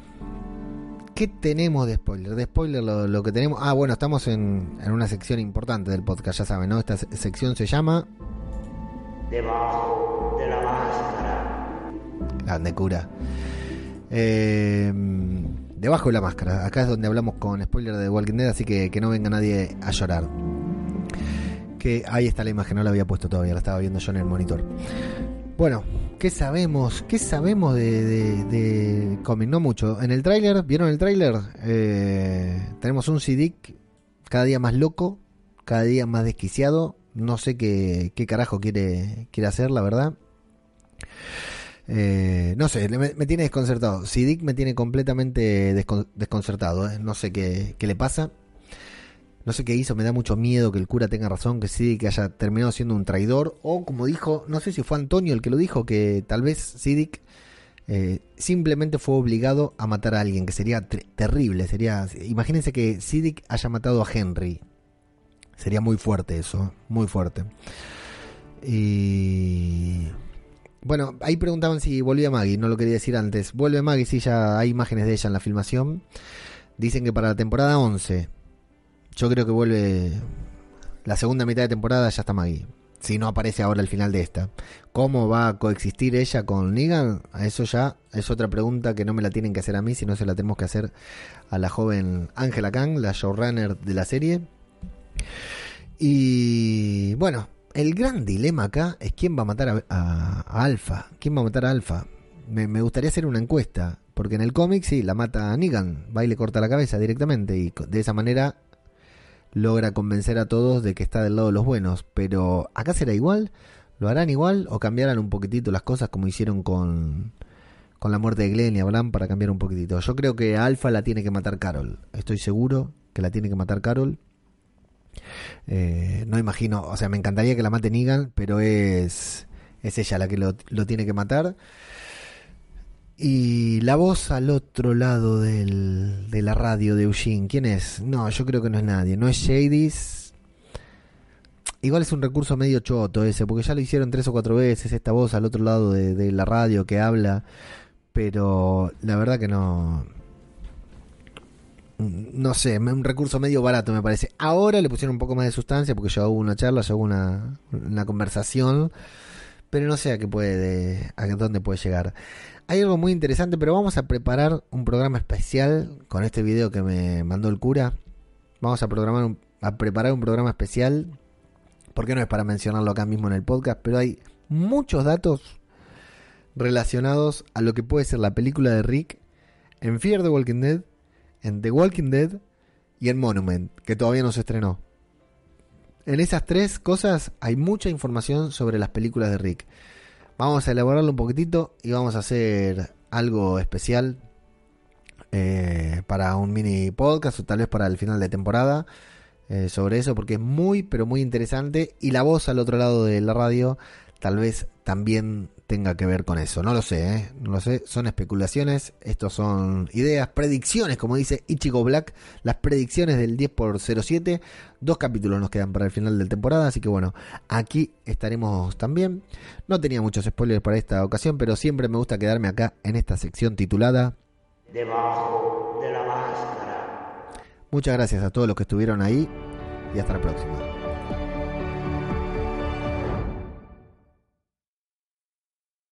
¿Qué tenemos de spoiler? De spoiler lo, que tenemos... Ah, bueno, estamos en, una sección importante del podcast, ya saben, ¿no? Esta se- sección se llama... Debajo de la. Grande cura. Eh, debajo de la máscara. Acá es donde hablamos con spoiler de Walking Dead, así que que no venga nadie a llorar. Que ahí está la imagen, no la había puesto todavía, la estaba viendo yo en el monitor. Bueno, ¿qué sabemos? ¿Qué sabemos de, de? No mucho. En el tráiler, ¿vieron el tráiler? Eh, tenemos un Siddiq cada día más loco, cada día más desquiciado. No sé qué, qué carajo quiere, quiere hacer, la verdad. Eh, no sé, me, tiene desconcertado. Siddiq me tiene completamente descon- desconcertado. ¿eh? No sé qué, qué le pasa. No sé qué hizo, me da mucho miedo que el cura tenga razón, que Siddiq haya terminado siendo un traidor. O como dijo, no sé si fue Antonio el que lo dijo, que tal vez Siddiq eh, simplemente fue obligado a matar a alguien, que sería ter- terrible. Sería, imagínense que Siddiq haya matado a Henry. Sería muy fuerte eso, muy fuerte. Y bueno, ahí preguntaban si volvía Maggie, no lo quería decir antes. Vuelve Maggie, sí, ya hay imágenes de ella en la filmación. Dicen que para la temporada 11, yo creo que vuelve la segunda mitad de temporada, ya está Maggie. Si no aparece ahora al final de esta. ¿Cómo va a coexistir ella con Negan? Eso ya es otra pregunta que no me la tienen que hacer a mí, sino se la tenemos que hacer a la joven Angela Kang, la showrunner de la serie. Y bueno, el gran dilema acá es quién va a matar a, a- Alpha. ¿Quién va a matar a Alpha? Me, gustaría hacer una encuesta, porque en el cómic sí, la mata a Negan, va y le corta la cabeza directamente, y de esa manera logra convencer a todos de que está del lado de los buenos. Pero acá será igual, lo harán igual o cambiarán un poquitito las cosas como hicieron con, con la muerte de Glenn y Abraham para cambiar un poquitito. Yo creo que a Alpha la tiene que matar Carol, estoy seguro que la tiene que matar Carol. Eh, no imagino, o sea, me encantaría que la mate Negan, pero es, es ella la que lo, lo tiene que matar. Y la voz al otro lado del, de la radio de Eugene, ¿quién es? No, yo creo que no es nadie, no es Shadys. Igual es un recurso medio choto ese, porque ya lo hicieron tres o cuatro veces, esta voz al otro lado de, de la radio que habla, pero la verdad que no, no sé, un recurso medio barato me parece. Ahora le pusieron un poco más de sustancia porque ya hubo una charla, ya hubo una, una conversación, pero no sé a qué puede, a dónde puede llegar. Hay algo muy interesante, pero vamos a preparar un programa especial con este video que me mandó el cura. Vamos a programar un- a preparar un programa especial, porque no es para mencionarlo acá mismo en el podcast, pero hay muchos datos relacionados a lo que puede ser la película de Rick en Fear the Walking Dead en The Walking Dead y en Monument, que todavía no se estrenó. En esas tres cosas hay mucha información sobre las películas de Rick. Vamos a elaborarlo un poquitito y vamos a hacer algo especial eh, para un mini podcast o tal vez para el final de temporada eh, sobre eso porque es muy pero muy interesante y la voz al otro lado de la radio tal vez también tenga que ver con eso. No lo sé, ¿eh? no lo sé. Son especulaciones, estos son ideas, predicciones, como dice Ichigo Black, las predicciones del 10 por 07. Dos capítulos nos quedan para el final de temporada, así que bueno, aquí estaremos también. No tenía muchos spoilers para esta ocasión, pero siempre me gusta quedarme acá en esta sección titulada Debajo de la máscara. Muchas gracias a todos los que estuvieron ahí y hasta la próxima.